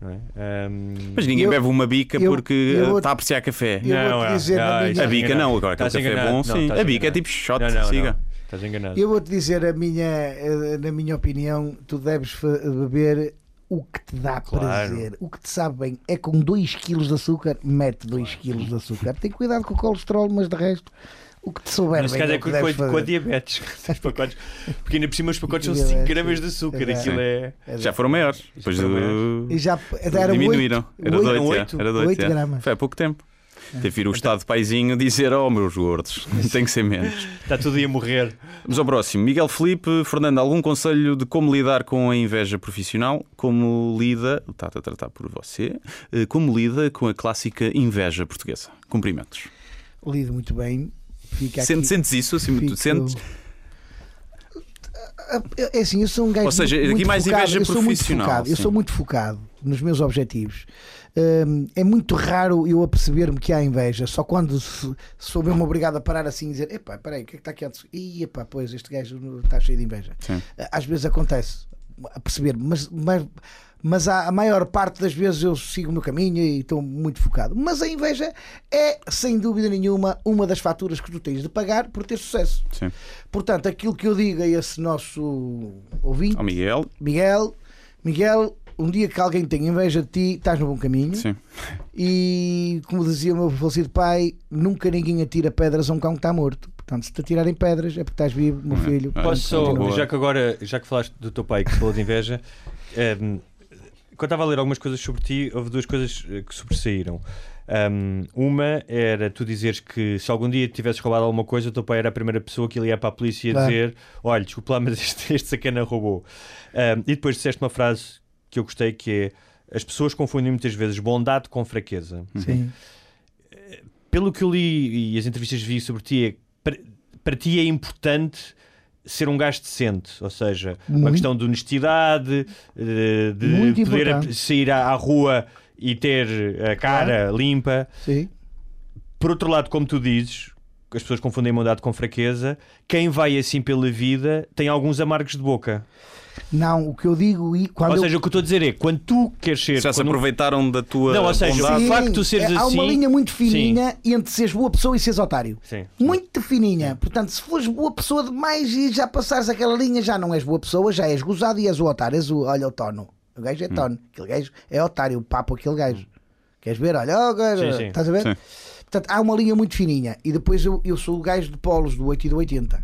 Não é? Um, Mas ninguém Eu- bebe uma bica eu- porque eu está a apreciar café. Não, vou-te é, dizer não, minha- isso A é bica enganado. não, agora aquele Estás café enganado. bom, Não, sim. A bica é tipo shot, Não, não, siga. não. estás enganado. Eu vou-te dizer a minha, eh, na minha opinião, tu deves beber o que te dá Claro. prazer, o que te sabe bem. É com 2 kg de açúcar, mete 2 kg de açúcar. Tem cuidado com o colesterol, mas de resto, o que te souber Neste bem caso é é com, com, a- com a diabetes. Os pacotes, porque ainda por cima os pacotes são *laughs* Diabetes, 5 gramas de açúcar. exato. Aquilo é. Já foram maiores. Depois foram do- E já era diminuíram. oito- Era oito- 8, oito- era de oito, oito é. gramas. Foi há pouco tempo. Teve que vir o Estado paizinho dizer: Oh, meus gordos, tem que ser menos. Está tudo aí a morrer. Vamos ao próximo. Miguel Felipe, Fernando, algum conselho de como lidar com a inveja profissional? Como lida, está a tratar por você, eh, como lida com a clássica inveja portuguesa? Cumprimentos. Lido muito bem. Fica aqui- Sentes, sentes isso? Assim, fico- tu sentes? É assim, eu sou um gajo Ou seja, muito, aqui muito mais focado. inveja eu sou muito profissional, focado. Eu sou muito focado nos meus objetivos. É muito raro eu aperceber-me que há inveja, só quando sou mesmo obrigado a parar assim e dizer: epá, peraí, o que é que está aqui antes? Ih, epá, pois este gajo está cheio de inveja. Sim. Às vezes acontece a perceber-me, mas, mas, mas a, a maior parte das vezes eu sigo o meu caminho e estou muito focado. Mas a inveja é, sem dúvida nenhuma, uma das faturas que tu tens de pagar por ter sucesso. Sim. Portanto, aquilo que eu digo a esse nosso ouvinte, Ao Miguel, Miguel, Miguel, um dia que alguém tenha inveja de ti, estás no bom caminho. sim. E como dizia o meu falecido pai, nunca ninguém atira pedras a um cão que está morto. Portanto, se te atirarem pedras é porque estás vivo, meu filho. Ah, Posso só, Boa. já que agora, já que falaste do teu pai que se falou de inveja, ehm, quando estava a ler algumas coisas sobre ti, houve duas coisas eh, que sobressaíram. Ehm, uma era tu dizeres que se algum dia tivesses roubado alguma coisa, o teu pai era a primeira pessoa que ele ia para a polícia Claro. dizer: Olha, desculpa lá, mas este, *laughs* este sacana roubou. Ehm, e depois disseste uma frase que eu gostei que é. As pessoas confundem muitas vezes bondade com fraqueza. Sim. Pelo que eu li e as entrevistas vi sobre ti, é, para, para ti é importante ser um gajo decente, ou seja, uma Muito. questão de honestidade, eh, de Muito poder importante. sair à, à rua e ter a cara limpa. Sim. Por outro lado, como tu dizes, as pessoas confundem bondade com fraqueza, quem vai assim pela vida tem alguns amargos de boca. Não, o que eu digo e quando ou eu- seja, o que eu estou a dizer é quando tu queres ser. Já se quando- aproveitaram da tua. Não, ou seja, bondade. o facto de tu seres é- há uma assim- linha muito fininha entre seres boa pessoa e seres otário. Sim. Muito fininha. Portanto, se fores boa pessoa demais e já passares aquela linha, já não és boa pessoa, já és gozado e és o otário. És o, olha o tono. O gajo Hum. é tono. Aquele gajo é otário. O papo aquele gajo. Queres ver? Olha, oh, gajo. Sim, sim. Estás a ver? Sim. Portanto, há uma linha muito fininha. E depois eu, eu sou o gajo de polos do 8 e do 80.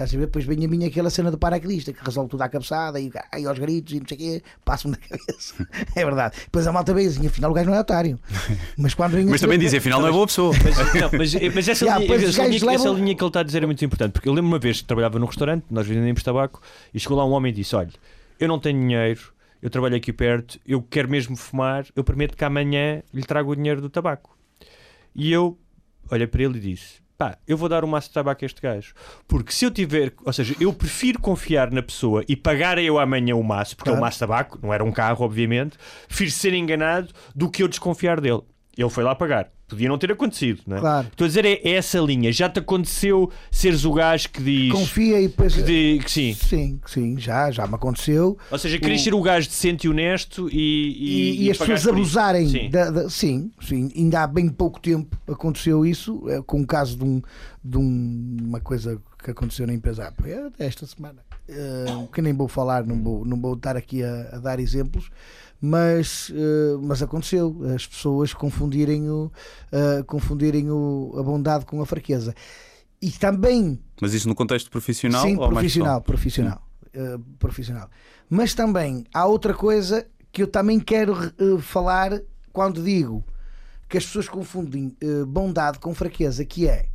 Estás a ver? Depois vem a minha aquela cena do paraquedista que resolve tudo à cabeçada e ai, aos gritos e não sei o quê, passo-me na cabeça. *laughs* É verdade. Depois a malta vem assim, afinal o gajo não é otário. *laughs* Mas quando vem Mas também dizem, afinal, não é boa pessoa. Mas, não, mas, mas essa, *laughs* Yeah, linha, essa, linha, levam- essa linha que ele está a dizer é muito importante, porque eu lembro uma vez que trabalhava num restaurante, nós vendemos tabaco, e chegou lá um homem e disse: Olha, eu não tenho dinheiro, eu trabalho aqui perto, eu quero mesmo fumar, eu prometo que amanhã lhe trago o dinheiro do tabaco. E eu olhei para ele e disse: Pá, eu vou dar um maço de tabaco a este gajo. Porque se eu tiver, ou seja, eu prefiro confiar na pessoa e pagar eu amanhã o maço, porque é Claro. o maço de tabaco, não era um carro, obviamente, prefiro ser enganado do que eu desconfiar dele. Ele foi lá pagar. Podia não ter acontecido, não é? Claro. Estou a dizer, é, é essa linha. Já te aconteceu seres o gajo que diz. Confia e depois. Que, di- que sim. Sim, sim, já, já me aconteceu. Ou seja, querias ser o gajo decente e honesto e. E, E, e as pessoas abusarem. Sim. da- da- sim, sim. Ainda há bem pouco tempo aconteceu isso, eh, com o caso de, um, de um- uma coisa que aconteceu na empresa ah, é esta semana. eh, que nem vou falar, não vou, não vou estar aqui a, a dar exemplos, mas, eh, mas aconteceu. As pessoas confundirem, o, eh, confundirem o, a bondade com a fraqueza. E também Mas isso no contexto profissional Sim, ou mais profissional, profissional, eh, profissional. Mas também há outra coisa que eu também quero falar quando digo que as pessoas confundem bondade com fraqueza, que é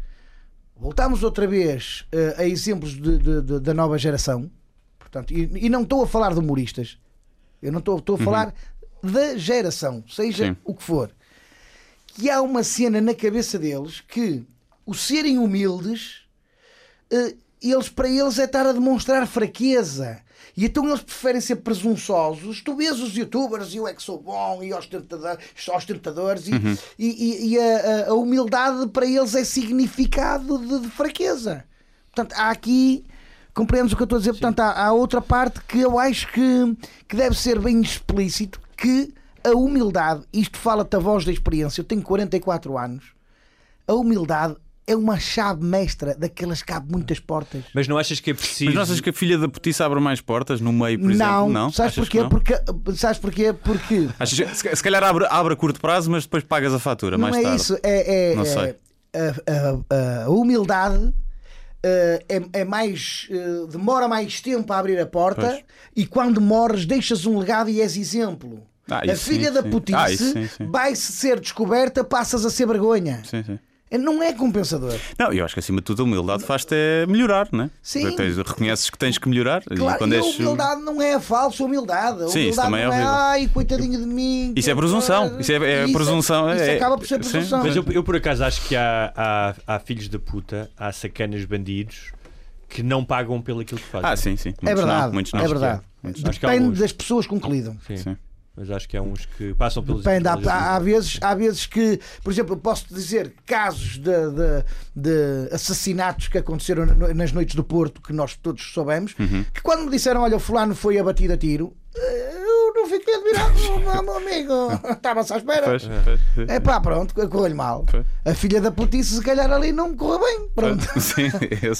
voltamos outra vez a exemplos de- de- de- da nova geração, portanto, e, e não estou a falar de humoristas, eu não estou, estou a falar da geração, seja Sim. o que for, que há uma cena na cabeça deles que o serem humildes eh, eles para eles é estar a demonstrar fraqueza. E então eles preferem ser presunçosos. Tu vês os youtubers e eu é que sou bom e ostentador- ostentadores, e, e, e- e a, a- a humildade para eles é significado de, de fraqueza. Portanto, há aqui. Compreendes o que eu estou a dizer? Portanto, há, há outra parte que eu acho que, que deve ser bem explícito: que a humildade, isto fala-te a voz da experiência. Eu tenho 44 anos. A humildade é uma chave mestra daquelas que abre muitas portas. Mas não achas que é preciso. Mas não achas que a filha da putiça abre mais portas no meio, por não, exemplo? Não, sabes Achas porquê? não? Porque, sabes porquê? Porque *laughs* Achas se, se calhar abre, abre a curto prazo, mas depois pagas a fatura não mais é tarde. isso, é, é- Não é- sei. a, a- a humildade eh, é, é mais eh, demora mais tempo a abrir a porta Pois. e quando morres deixas um legado e és exemplo. Ah, a filha sim, da putice Ah, sim. vai-se ser descoberta, passas a ser vergonha. Sim, sim. Não é compensador. Não, eu acho que acima de tudo a humildade faz-te é melhorar, não é? Sim. Tens- reconheces que tens que melhorar e Claro, quando e a és. humildade não é a falsa humildade. A Sim, isso humildade também é não é, ai, coitadinho de mim. Isso é presunção. Isso é- é Isso presunção, Isso é- acaba por ser sim. presunção. Mas eu, eu por acaso acho que há, há, há filhos da puta, há sacanas bandidos que não pagam pelo aquilo que fazem. Ah, sim, sim. É Muitos não, verdade, muitos não. é verdade. Muitos. Depende das pessoas com que lidam. Sim. Sim. Mas acho que há uns que passam pelos. Depende, há, há- há vezes, há vezes que, por exemplo, eu posso dizer casos de, de- de assassinatos que aconteceram nas noites do Porto, que nós todos soubemos, Uhum. que quando me disseram, olha, o fulano foi abatido a tiro, eu não fiquei admirado, *laughs* não, meu amigo, *laughs* estava-se à espera. Pois, pois, pois. É pá, pronto, correu-lhe mal. Pois. A filha da putice, se calhar ali não me correu bem. Pronto. *laughs* Sim,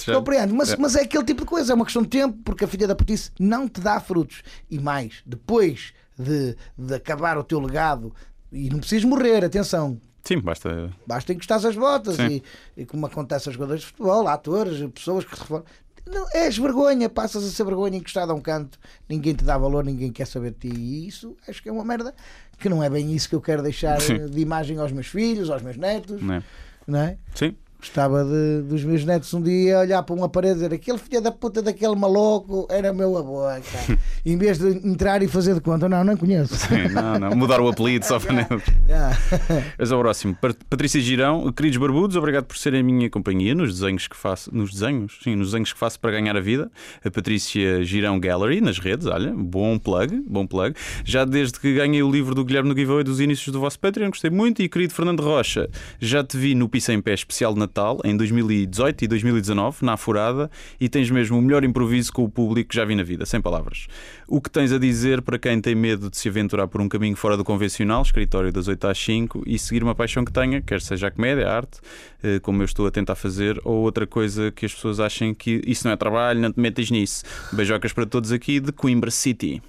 já. Compreendo, mas, É. mas é aquele tipo de coisa, é uma questão de tempo, porque a filha da putice não te dá frutos. E mais, depois de, de acabar o teu legado, e não precisas morrer, atenção, Sim, basta. basta encostar as botas, e, e como acontece aos jogadores de futebol, atores, pessoas que se reformam. Não, és vergonha, passas a ser vergonha encostado a um canto, ninguém te dá valor, ninguém quer saber de ti. E isso acho que é uma merda que não é bem isso que eu quero deixar Sim. de imagem aos meus filhos, aos meus netos, Não é? não é? Sim. Gostava de, dos meus netos um dia olhar para uma parede e dizer aquele filho da puta daquele maluco era meu avô. cara." *laughs* em vez de entrar e fazer de conta, não, não conheço. Sim, não, não. Mudar o apelido só para não. Ah. *laughs* Mas ao próximo. Pat- Patrícia Girão, queridos barbudos, obrigado por serem a minha companhia nos desenhos que faço. Nos desenhos? Sim, nos desenhos que faço para ganhar a vida. A Patrícia Girão Gallery nas redes, olha, bom plug, bom plug. Já desde que ganhei o livro do Guilherme no giveaway dos inícios do vosso Patreon, gostei muito. E querido Fernando Rocha, já te vi no Pisa em Pé especial de Natal em 2018 e 2019, na Afurada, e tens mesmo o melhor improviso com o público que já vi na vida, sem palavras. O que tens a dizer para quem tem medo de se aventurar por um caminho fora do convencional, escritório das 8 às 5, e seguir uma paixão que tenha, quer seja a comédia, a arte, eh, como eu estou a tentar fazer, ou outra coisa que as pessoas achem que isso não é trabalho, não te metas nisso. Beijocas para todos aqui de Coimbra City.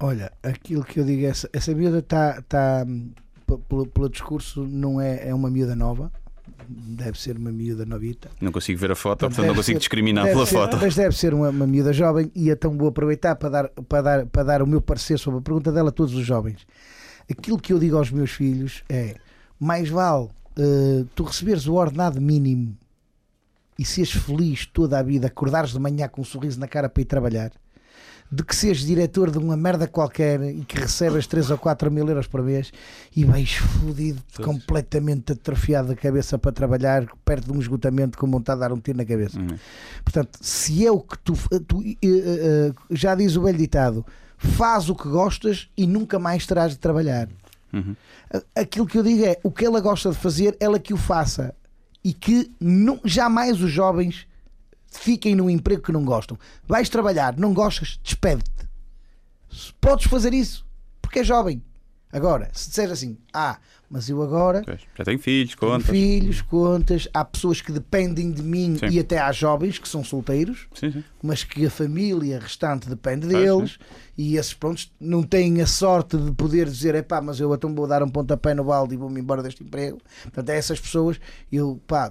Olha, aquilo que eu digo, essa, essa miúda está, tá, p- pelo, pelo discurso, não é, é uma miúda nova, deve ser uma miúda novita. Não consigo ver a foto, portanto não consigo ser- discriminar pela ser- foto. Mas deve ser uma, uma miúda jovem e então vou aproveitar para dar, para, dar, para dar o meu parecer sobre a pergunta dela a todos os jovens. Aquilo que eu digo aos meus filhos é: mais vale eh, tu receberes o ordenado mínimo e seres feliz toda a vida, acordares de manhã com um sorriso na cara para ir trabalhar, de que seres diretor de uma merda qualquer e que recebas 3 ou 4 mil euros por mês e vais fodido, completamente atrofiado da cabeça para trabalhar, perto de um esgotamento com vontade de dar um tiro na cabeça. Hum. Portanto, se é o que tu. tu eh, eh, já diz o velho ditado: faz o que gostas e nunca mais terás de trabalhar. Uhum. Aquilo que eu digo é: o que ela gosta de fazer, ela que o faça. E que não, jamais os jovens fiquem num emprego que não gostam. Vais trabalhar, não gostas, despede-te. Podes fazer isso, porque é jovem. Agora, se disseres assim, ah, mas eu agora Pois, Já tenho filhos, tenho contas. filhos, contas, há pessoas que dependem de mim Sim. e até há jovens que são solteiros, Sim, sim. mas que a família restante depende Pois, deles e esses prontos não têm a sorte de poder dizer, é pá, mas eu então vou dar um pontapé no balde e vou-me embora deste emprego. Portanto, a essas pessoas, eu pá,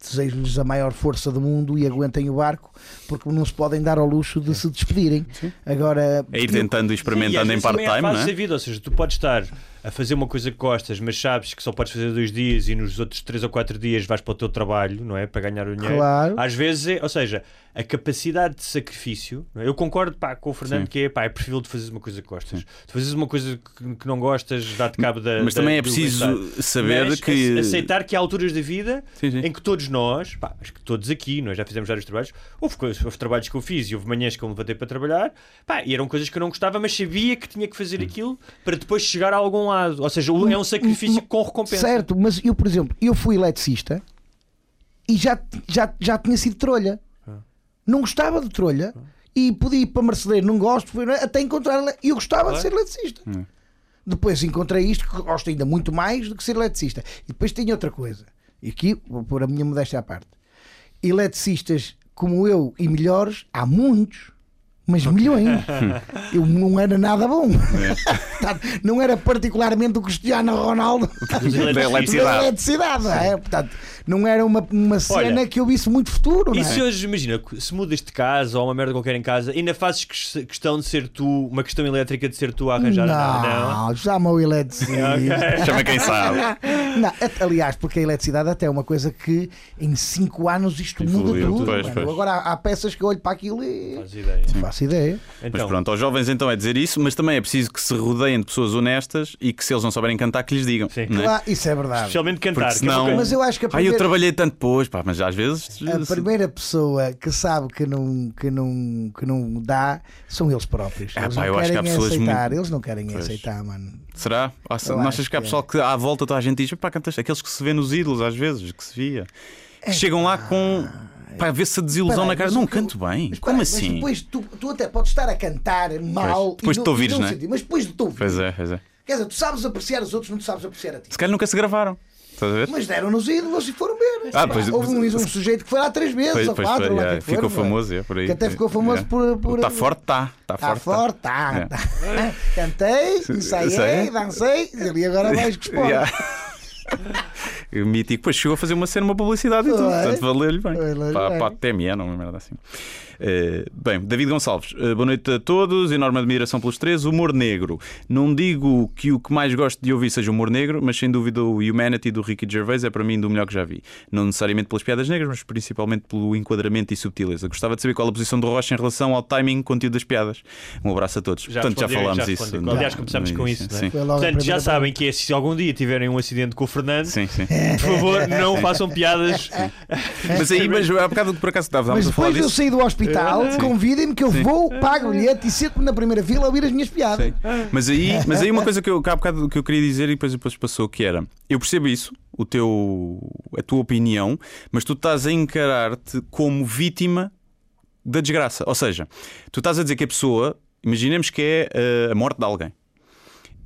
desejo-lhes a maior força do mundo e aguentem o barco, porque não se podem dar ao luxo de se despedirem. Agora, É ir tentando e experimentando em part-time, não é? vida, ou seja, tu podes estar a fazer uma coisa que gostas, mas sabes que só podes fazer dois dias e nos outros três ou quatro dias vais para o teu trabalho, não é? Para ganhar o dinheiro. Claro. Às vezes, é, ou seja, a capacidade de sacrifício, não é? eu concordo pá, com o Fernando Sim. que é, pá, é preferível de fazeres uma coisa que gostas. Tu fazes uma coisa que, que não gostas, dá-te cabo da. Mas da- também é preciso saber Mas que- ace- aceitar que há alturas da vida Sim, sim. em que todos nós, pá, acho que todos aqui, nós já fizemos vários trabalhos, houve, coisas- houve trabalhos que eu fiz e houve manhãs que eu me levantei para trabalhar, pá, e eram coisas que eu não gostava, mas sabia que tinha que fazer aquilo para depois chegar a algum lado. Ou seja, é um sacrifício com recompensa. Certo, mas eu, por exemplo, eu fui eletricista e já, já, já tinha sido trolha. Não gostava de trolha e podia ir para marceneiro, não gosto, fui, até encontrar. E eu gostava de ser eletricista. Depois encontrei isto que gosto ainda muito mais do que ser eletricista. E depois tinha outra coisa. e aqui vou pôr a minha modéstia à parte, eletricistas como eu e melhores, há muitos. Mas milhões. *laughs* Eu não era nada bom. Portanto, não era particularmente o Cristiano Ronaldo Da eletricidade. *laughs* é? Portanto, não era uma, uma cena Olha, que eu visse muito futuro. E não é? se hoje, imagina, se mudas de casa ou uma merda qualquer em casa, ainda fazes que- questão de ser tu, uma questão elétrica de ser tu a arranjar Não, chama o eletricista. Chama quem sabe. *laughs* Não, aliás, porque a eletricidade até é uma coisa que em 5 anos isto muda tudo. pois, mano. pois. Agora há, há peças que eu olho para aquilo e Faz ideia. não faço ideia. Mas Então, pronto, aos jovens então é dizer isso, mas também é preciso que se rodeiem de pessoas honestas e que se eles não souberem cantar, que lhes digam. Sim. não é? Claro, isso é verdade. especialmente cantar. Porque é senão- Mas eu acho que a Ah, eu primeira, trabalhei tanto depois, pá, mas às vezes. a primeira pessoa que sabe que não, que não, que não dá são eles próprios. Ah, Eles pá, não eu acho que há querem pessoas aceitar. muito- Eles não querem Pois. aceitar, mano. Será? Ah, se- Eu não achas que há é. pessoal que à volta toda a gente diz, pá, cantas aqueles que se vê nos ídolos às vezes, que se via. É chegam lá com. Pá, vê-se a desilusão Peraí, na cara. Não eu- canto bem. Mas, Como assim? Depois tu, tu até podes estar a cantar mal. Depois e de te ouvires, não não é? Mas depois de te ouvir. Pois é, pois é. Quer dizer, tu sabes apreciar os outros, não sabes apreciar a ti. Se calhar nunca se gravaram. Estás a ver? Mas deram-nos ídolos e foram ver. Ah, pois- Houve um, um sujeito que foi lá três vezes, Pois, ou quatro, é, que foi, ficou é? famoso, é, por aí. Que até ficou famoso por. por Está forte, está. Está forte. forte, está. É. tá. Cantei, ensaiei, dancei, e ali agora vais com os *laughs* mítico, depois chegou a fazer uma cena, uma publicidade e tudo, portanto valeu-lhe bem. Para, para a é uma merda assim. Eh, bem, David Gonçalves, eh, boa noite a todos, enorme admiração pelos três. Humor negro. Não digo que o que mais gosto de ouvir seja humor negro, mas sem dúvida o Humanity do Ricky Gervais é para mim do melhor que já vi. Não necessariamente pelas piadas negras, mas principalmente pelo enquadramento e subtileza. Gostava de saber qual a posição do Rocha em relação ao timing e conteúdo das piadas. Um abraço a todos. Já Portanto, já falámos já isso. Aliás, começámos com isso, é? A Portanto, já sabem que é, se algum dia tiverem um acidente com o Fernando, Sim, sim. Por favor, não façam piadas. Mas aí, mas há bocado por acaso estávamos a falar depois de eu disso. sair do hospital, convidem-me que eu vou, pago o bilhete e sento-me na primeira fila a ouvir as minhas piadas. Sim. Mas aí, mas aí uma coisa que eu, que há bocado que eu queria dizer e depois, depois passou que era eu percebo isso, o teu, a tua opinião, mas tu estás a encarar-te como vítima da desgraça. Ou seja, tu estás a dizer que a pessoa, imaginemos que é eh, a morte de alguém,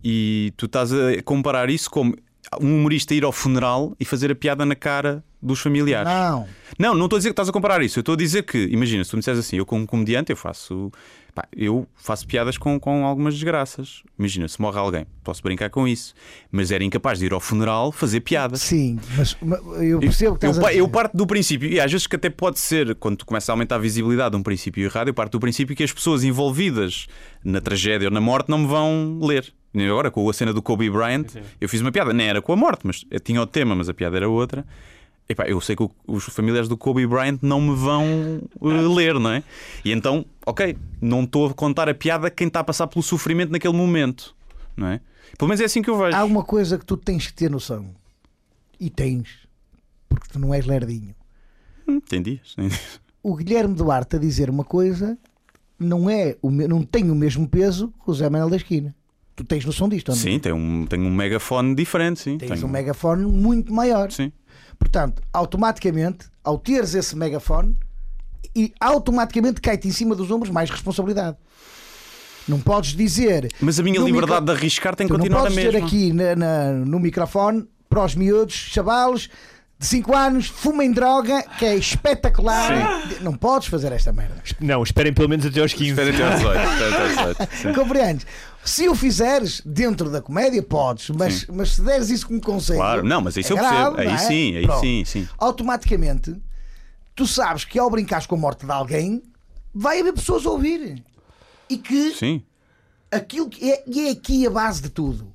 e tu estás a comparar isso como um humorista ir ao funeral e fazer a piada na cara dos familiares. Não. Não, não estou a dizer que estás a comparar isso. Eu estou a dizer que, imagina, se tu me disseres assim, eu como comediante, eu faço. pá, eu faço piadas com, com algumas desgraças. Imagina, se morre alguém, posso brincar com isso. Mas era incapaz de ir ao funeral fazer piadas. Sim, mas, mas eu percebo que Eu, eu dizer. parto do princípio, e às vezes que até pode ser, quando tu começa a aumentar a visibilidade de um princípio errado, eu parto do princípio que as pessoas envolvidas na tragédia ou na morte não me vão ler. Agora, com a cena do Kobe Bryant, eu fiz uma piada, nem era com a morte, mas eu tinha o tema, mas a piada era outra. Epá, eu sei que o- os familiares do Kobe Bryant não me vão uh, ler, não é? E então, ok, não estou a contar a piada a quem está a passar pelo sofrimento naquele momento, não é? Pelo menos é assim que eu vejo. Há uma coisa que tu tens que ter noção. E tens. Porque tu não és lerdinho. Hum, Tem dias. tem dias. O Guilherme Duarte a dizer uma coisa não, é o não tem o mesmo peso que o Zé Manuel da esquina. Tu tens noção disto, não? Sim, tem um, tem um megafone diferente, sim. Tens Tem um megafone muito maior. Sim. Portanto, automaticamente, ao teres esse megafone, e automaticamente cai-te em cima dos ombros mais responsabilidade. Não podes dizer. Mas a minha liberdade micro- de arriscar tem que não continuar a podes ter mesma. aqui na- na- no microfone para os miúdos, chavalos de 5 anos, fumem droga, que é espetacular. Não podes fazer esta merda. Não, esperem pelo menos até aos 15. Espera até aos 18, espera *laughs* até aos 18, sim. Compreendes? Se o fizeres dentro da comédia, podes, mas, mas se deres isso como conselho. Claro, não, mas isso é eu percebo. grave, Aí não é? sim, aí Pronto. sim, sim. Automaticamente, tu sabes que ao brincares com a morte de alguém, vai haver pessoas a ouvir. E que Sim. aquilo que é, e é aqui a base de tudo.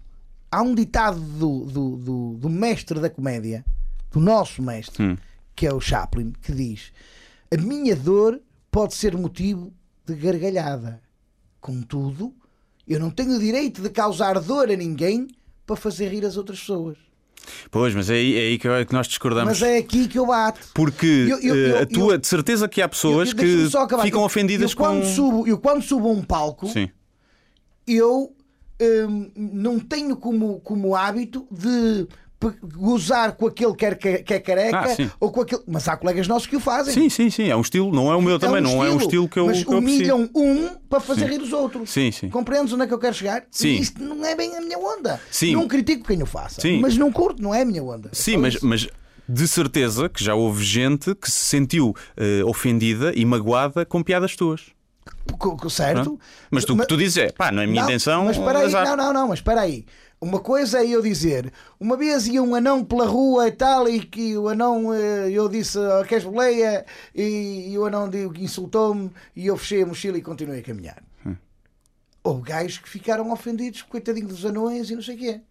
Há um ditado do, do, do, do mestre da comédia, do nosso mestre, Hum. que é o Chaplin, que diz: A minha dor pode ser motivo de gargalhada. Contudo, eu não tenho o direito de causar dor a ninguém para fazer rir as outras pessoas. Pois, mas é aí, é aí que, que nós discordamos. Mas é aqui que eu bato. Porque Eu- eu- eh, eu- a tua, de certeza que há pessoas que ficam ofendidas eu quando com. Subo, eu quando subo a um palco, Sim. eu hum, não tenho como, como hábito de gozar com aquele que é, que é careca Ah, sim. ou com aquele. Mas há colegas nossos que o fazem. Sim, sim, sim. É um estilo, não é o meu também, um não é um estilo que eu, Mas que eu humilham um para fazer rir os outros. Sim, sim. Compreendes onde é que eu quero chegar? Sim. E isto não é bem a minha onda. Sim. Não critico quem o faça. Sim. Mas não curto, não é a minha onda. É Sim, mas, isso. mas de certeza que já houve gente que se sentiu eh, ofendida e magoada com piadas tuas. Certo? Pronto. Mas tu, o que tu dizes é, pá, não é minha Não, intenção. Mas espera aí, não, não, não, mas espera aí. Uma coisa é eu dizer, uma vez ia um anão pela rua e tal, e que o anão, eh, eu disse, "Ah, queres boleia? E, e o anão insultou-me, e eu fechei a mochila e continuei a caminhar. Hum. Houve gajos que ficaram ofendidos, coitadinho dos anões e não sei o quê.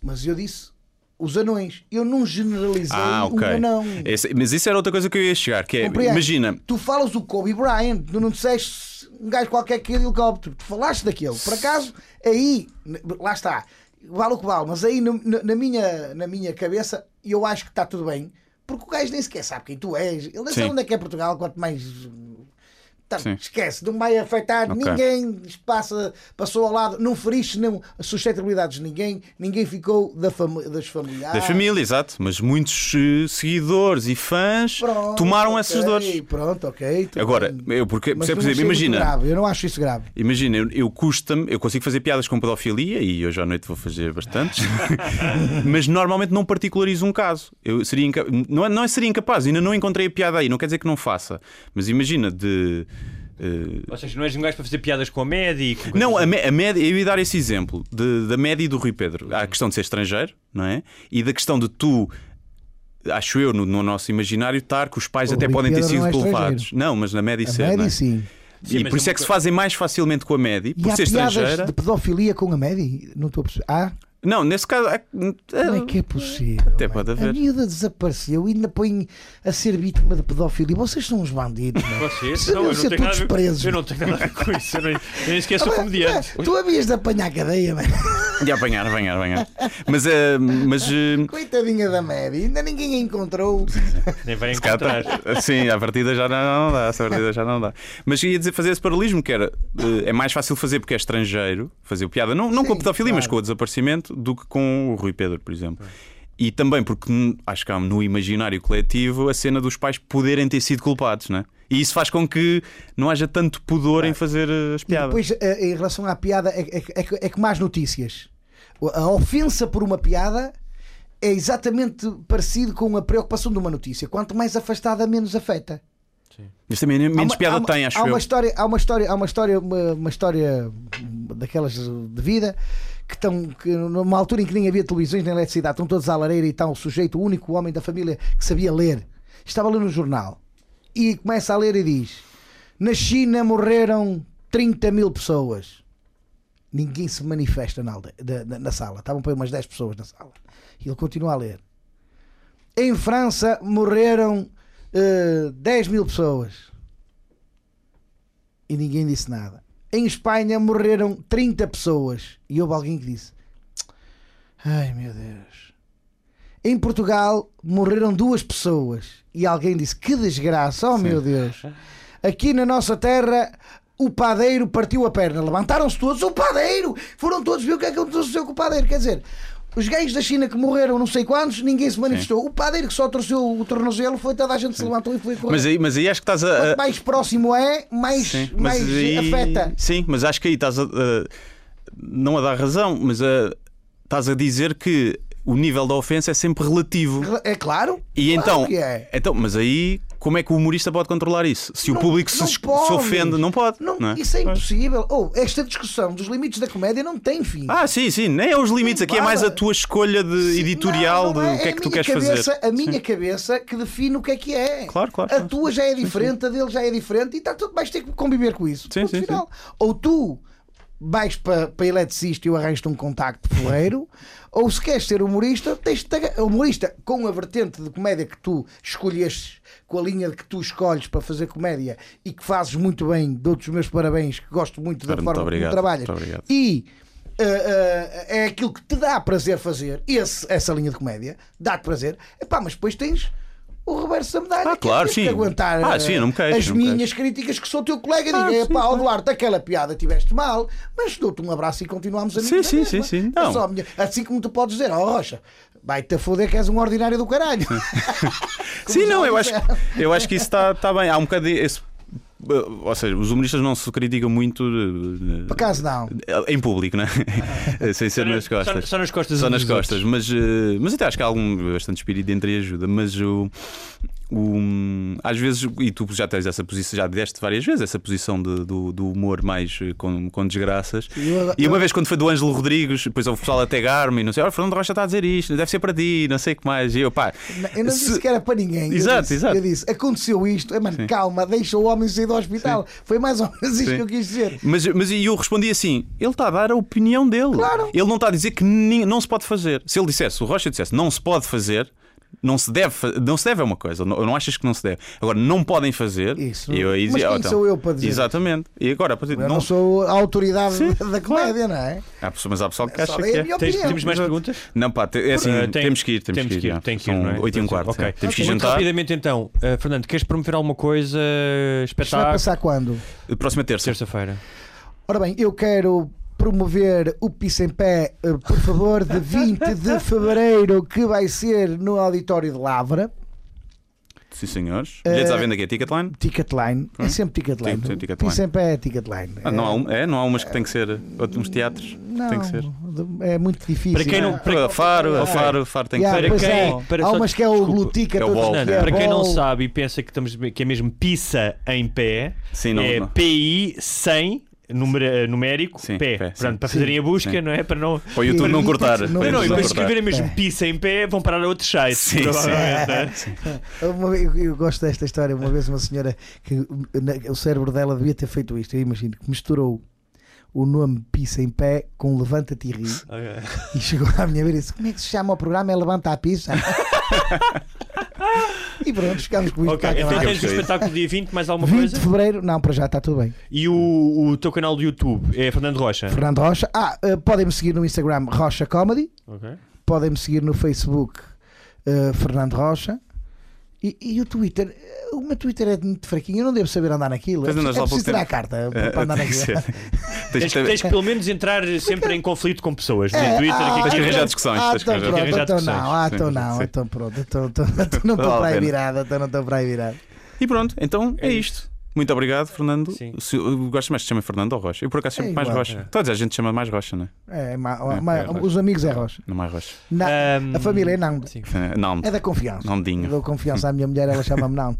Mas eu disse, os anões, eu não generalizei Ah, ok. um anão. Esse- mas isso era outra coisa que eu ia chegar, que é, imagina, Tu falas do Kobe Bryant, tu não disseste um gajo qualquer que ia de helicóptero. Tu falaste daquele. Por acaso, aí, lá está, vale o que vale, mas aí no- na, na minha, na minha cabeça eu acho que está tudo bem. Porque o gajo nem sequer sabe quem tu és. Ele nem Sim. sabe onde é que é Portugal, quanto mais. Sim. esquece, não vai afetar Ok. ninguém, passa, passou ao lado, não feriste não, as suscetibilidades de ninguém, ninguém ficou da fami- das familiares. da família, exato, mas muitos eh, seguidores e fãs Pronto, tomaram ok, essas dores. Pronto, ok. Agora, eu porque, Mas por exemplo, imagina, grave, eu não acho isso grave. Imagina, eu, eu custa-me, eu consigo fazer piadas com pedofilia e hoje à noite vou fazer bastantes, *laughs* mas normalmente não particularizo um caso. Eu seria não, é, não é seria incapaz, ainda não encontrei a piada aí, não quer dizer que não faça, mas imagina de. Eh, Ou seja, não és um gajo para fazer piadas com a média e com não, a, me- a média, eu ia dar esse exemplo de- da média e do Rui Pedro. Há a questão de ser estrangeiro, não é? E da questão de tu, acho eu, no, no nosso imaginário, estar que os pais O até Rui podem ter Pedro sido não é. Não, mas na média A ser. não média é? sim. Sim, e por isso é que se fazem mais facilmente com a média, E por há ser piadas estrangeira. de pedofilia com a média? Não estou a perceber. Ah, Não, nesse caso. é- como é que é possível? Até pode A haver. miúda desapareceu e ainda põe a ser vítima de pedofilia. Vocês são uns bandidos, não é? Vocês? Não, eu não tenho nada a presos. Eu não tenho nada a ver com isso. Eu nem, eu nem sequer sou comediante. Tu havias de apanhar cadeia, mano. De apanhar, apanhar, apanhar. Mas. eh, mas eh, Coitadinha da média. Ainda ninguém a encontrou. Nem vai calhar encontrar. tá- Sim, à partida já não, não dá. À partida já não dá. Mas ia dizer fazer esse paralelismo, que era. eh, É mais fácil fazer porque é estrangeiro, fazer piada, não, não com a Sim, pedofilia, mas claro. com o desaparecimento, do que com o Rui Pedro, por exemplo. E também porque hum, acho que há no imaginário coletivo a cena dos pais poderem ter sido culpados, né? E isso faz com que não haja tanto pudor em fazer eh, as E piadas. depois, eh, em relação à piada, é, é, é, que- é que mais notícias. A ofensa por uma piada é exatamente parecido com a preocupação de uma notícia. Quanto mais afastada, menos afeta. Mas também Há menos uma- piada há uma- tem, acho há uma eu. História, há uma história, há uma história, uma, uma história daquelas de vida que estão que numa altura em que nem havia televisões nem eletricidade, estão todos à lareira e está um sujeito, o único homem da família que sabia ler. Estava a ler no jornal e começa a ler e diz: Na China morreram 30 mil pessoas. Ninguém se manifesta na, da- na sala. Estavam para umas 10 pessoas na sala. E ele continua a ler. Em França morreram eh, 10 mil pessoas. E ninguém disse nada. Em Espanha morreram 30 pessoas. E houve alguém que disse: Ai meu Deus. Em Portugal morreram duas pessoas. E alguém disse: Que desgraça, oh meu Deus. *laughs* Aqui na nossa terra. O padeiro partiu a perna, levantaram-se todos. O padeiro! Foram todos ver o que é que aconteceu com o padeiro. Quer dizer, os gays da China que morreram, não sei quantos, ninguém se manifestou. O padeiro que só torceu o tornozelo foi toda a gente se levantou e foi correr. Mas aí, mas aí acho que estás a. Quanto mais próximo é, mais, Sim, mais aí- afeta. Sim, mas acho que aí estás a. a- não a dar razão, mas a, estás a dizer que o nível da ofensa é sempre relativo. É claro. E claro então, que é. então, mas aí como é que o humorista pode controlar isso? Se o Não- público se, se ofende, não pode. Não, não é? Isso é impossível. Ou esta discussão dos limites da comédia não tem fim. Ah, sim, sim, nem é os limites, aqui é mais a tua escolha de Sim, editorial não, não de o que é que a tu queres cabeça, fazer. A minha cabeça que define o que é que é. Claro, claro, A claro. tua já é diferente, a dele já é diferente e está tudo, vais ter que conviver com isso. Sim, sim. Ou tu vais para, para eletricista e eu arranjo-te um contacto ferreiro, *laughs* ou se queres ser humorista, tens de humorista com a vertente de comédia que tu escolhestes, com a linha que tu escolhes para fazer comédia e que fazes muito bem, dou-te os meus parabéns, que gosto muito da Muito forma obrigado, como trabalhas. E uh, uh, é aquilo que te dá prazer fazer, esse, essa linha de comédia, dá-te prazer, Epá, mas depois tens o reverso da medalha. Ah, é claro, teres que sim. aguentar Ah, sim, não me queixo, as não minhas críticas que sou teu colega Ah, diga, sim, pá, ó. Duarte, aquela piada tiveste mal, mas dou-te um abraço e continuamos a Sim, sim, sim, sim. Não. Só a minha- assim como tu podes dizer, ó Rocha, vai-te a foder que és um ordinário do caralho. *laughs* *laughs* Sim, não, eu acho, eu acho que isso está está bem. Há um bocado esse Ou seja, os humoristas não se criticam muito eh, Por acaso não. em público, né? *laughs* Sem ser nas Só, costas. só nas costas Só nas costas, mas, eh, mas até acho que há algum bastante espírito de entreajuda. Mas o, às vezes, e tu já tens essa posição, já deste várias vezes essa posição de- do, do humor mais eh, com, com desgraças. Eu- E uma vez quando foi do Ângelo Rodrigues, depois o pessoal até Garme e não sei, olha, Fernando Rocha está a dizer isto, deve ser para ti, não sei o que mais. E eu, pá, Eu não se- disse que era para ninguém. Eu Exato, disse, exato. Eu disse, aconteceu isto. Eh, Mano, Sim. calma, deixa o homem sair do hospital. Foi mais ou menos isto Sim. que eu quis dizer. Mas, mas e eu respondi assim: ele está a dar a opinião dele. Claro. Ele não está a dizer que não se pode fazer. Se ele dissesse, o Rocha dissesse, não se pode fazer. Não se deve, não se deve é uma coisa, não, não achas que não se deve. Agora, não podem fazer. Isso. Eu aí Mas quem "Oh, então." sou eu para dizer Exatamente. E agora, partir Eu não, não sou a autoridade Sim, da comédia, não é? há pessoas, mas há pessoal que Eu acha que é. Tens, temos mais perguntas? Não, pá, te- é assim, Uh, tem- temos que ir, temos, que ir. já. tem que ir, São não é? 8 e um quarto. Ok. é. Temos que ir jantar. rapidamente então, Uh, Fernando, queres promover alguma coisa? Isto vai Espetáculo? passar quando? Próxima terça. Terça-feira. Ora bem, eu quero promover o Piso em Pé, eh, por favor, de *laughs* 20 de Fevereiro, que vai ser no Auditório de Lavra. Sim, senhores. Bilhetes Uh, à venda aqui, Ticketline? Ticketline. É sempre Ticketline. Sim, sim, Ticketline. Em Pé é Ticketline. Ah, não, há um- é, não há umas que tem que ser. Outros teatros Não, tem que ser. é muito difícil. Para quem não- Para Faro, Ok. a Faro, Faro tem que Yeah, ser. pois quem- é. para Há só- umas que é o desculpa, Blue Ticket, é o que Fernando, é para quem não sabe e pensa que, estamos, que é mesmo pizza em pé, Sim, não- é não. PI 100 número, numérico Sim, pé. pé, sim. para fazerem a busca, Sim. não é? Para não. Para o YouTube não Sim, cortar. não, Para Não, não, para não escreverem mesmo É. pizza em pé, vão parar a outros sites. Sim, sim. não é? *laughs* Eu, eu gosto desta história. Uma vez, uma senhora que na- o cérebro dela devia ter feito isto. Eu imagino que misturou o nome Pisa em Pé com Levanta-te e ri. E chegou à minha vez e disse: Como é que se chama o programa? É Levanta a *laughs* Pisa. E pronto, ficámos com isto. Ok, então tens o espetáculo dia 20, mais alguma 20 coisa? de Fevereiro, não, para já está tudo bem. E o, o teu canal do YouTube é Fernando Rocha? Fernando Rocha. Ah, eh, podem-me seguir no Instagram Rocha Comedy. Ok. Podem-me seguir no Facebook eh, Fernando Rocha. E, e o Twitter, eh, o meu Twitter é muito fraquinho, eu não devo saber andar naquilo. É andas lá preciso tirar a carta para, É, para andar *laughs* naquilo. Tens, Tens pelo menos entrar sempre em conflito com pessoas. É, no Twitter, ah, aqui, Tens que arranjar discussões, Ah, então pronto, então *laughs* não, ah, então não, então pronto, então, não estou para aí pena. virada, então não estou para aí virada. E pronto, então é isto. Muito obrigado, Fernando. Sim. Se, gosto mais de chamar Fernando ou Rocha. Eu por acaso sempre É mais igual. Rocha. Todos a gente chama mais Rocha, não é? É, ma- É, ma- é Rocha. os amigos é Rocha. Não mais Rocha. Não, Ahm, a família é não. sim. É, Não, É da confiança. não dinho. Eu dou confiança à minha mulher, ela chama-me não.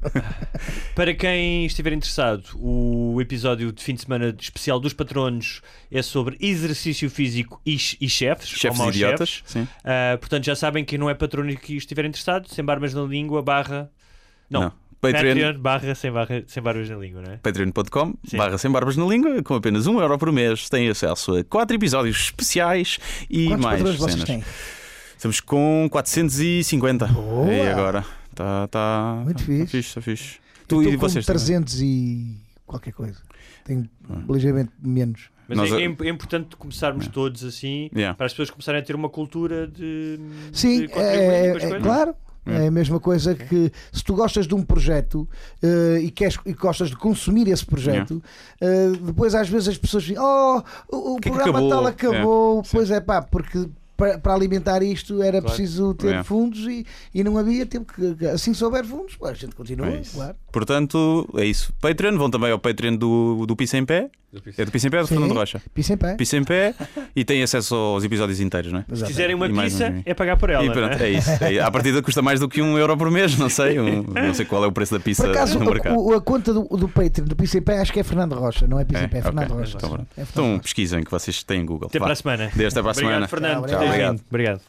*laughs* Para quem estiver interessado, o episódio de fim de semana especial dos patronos é sobre exercício físico e, e chefes. ou Chefes idiotas. chefes. Sim. Ah, portanto, já sabem que não é patrono e que estiver interessado, sem barbas na língua, barra. Não, Patreon. Patreon, barra sem, barra sem barbas na língua, não é? Patreon.com barra sem barbas na língua, com apenas um euro por mês, têm acesso a quatro episódios especiais e Quantos mais cenas. têm? Estamos com 450. Boa. E agora? Está tá, Muito tá fixe. fixe. Tá fixe. Tu e estou com vocês também? 300 e qualquer coisa. Tenho ligeiramente menos. Mas Nós é, é é importante começarmos todos assim, Yeah. para as pessoas começarem a ter uma cultura de. Sim, de é, é- claro. É. É a mesma coisa que se tu gostas de um projeto eh, e, queres, e gostas de consumir esse projeto, eh, depois às vezes as pessoas dizem: Oh, o, o que programa acabou?" tal acabou. É, Pois é, pá, porque para, para alimentar isto era Claro. preciso ter É. fundos e, e não havia tempo que assim se houver fundos, a gente continua, É claro. Portanto, é isso. Patreon, vão também ao Patreon do, do Pisa em Pé. É do Pisa em Pé ou do Sim. Fernando Rocha? Pisa em pé. Pisa em Pé *laughs* e têm acesso aos episódios inteiros, não é? Se quiserem uma mais pizza, um- é pagar por ela. E pronto, é? é isso. É, à partida custa mais do que um euro por mês, não sei. um- não sei qual é o preço da pizza Por acaso, no mercado. a, a conta do, do Patreon do Pisa em pé acho que é Fernando Rocha, não é Pisa É, em pé, é. Fernando Rocha. Então, pronto. É Fernando Então Rocha. pesquisem que vocês têm Google. Até Vá. para a semana. Desde até para a semana. Obrigado, Fernando. Tchau, obrigado. Obrigado.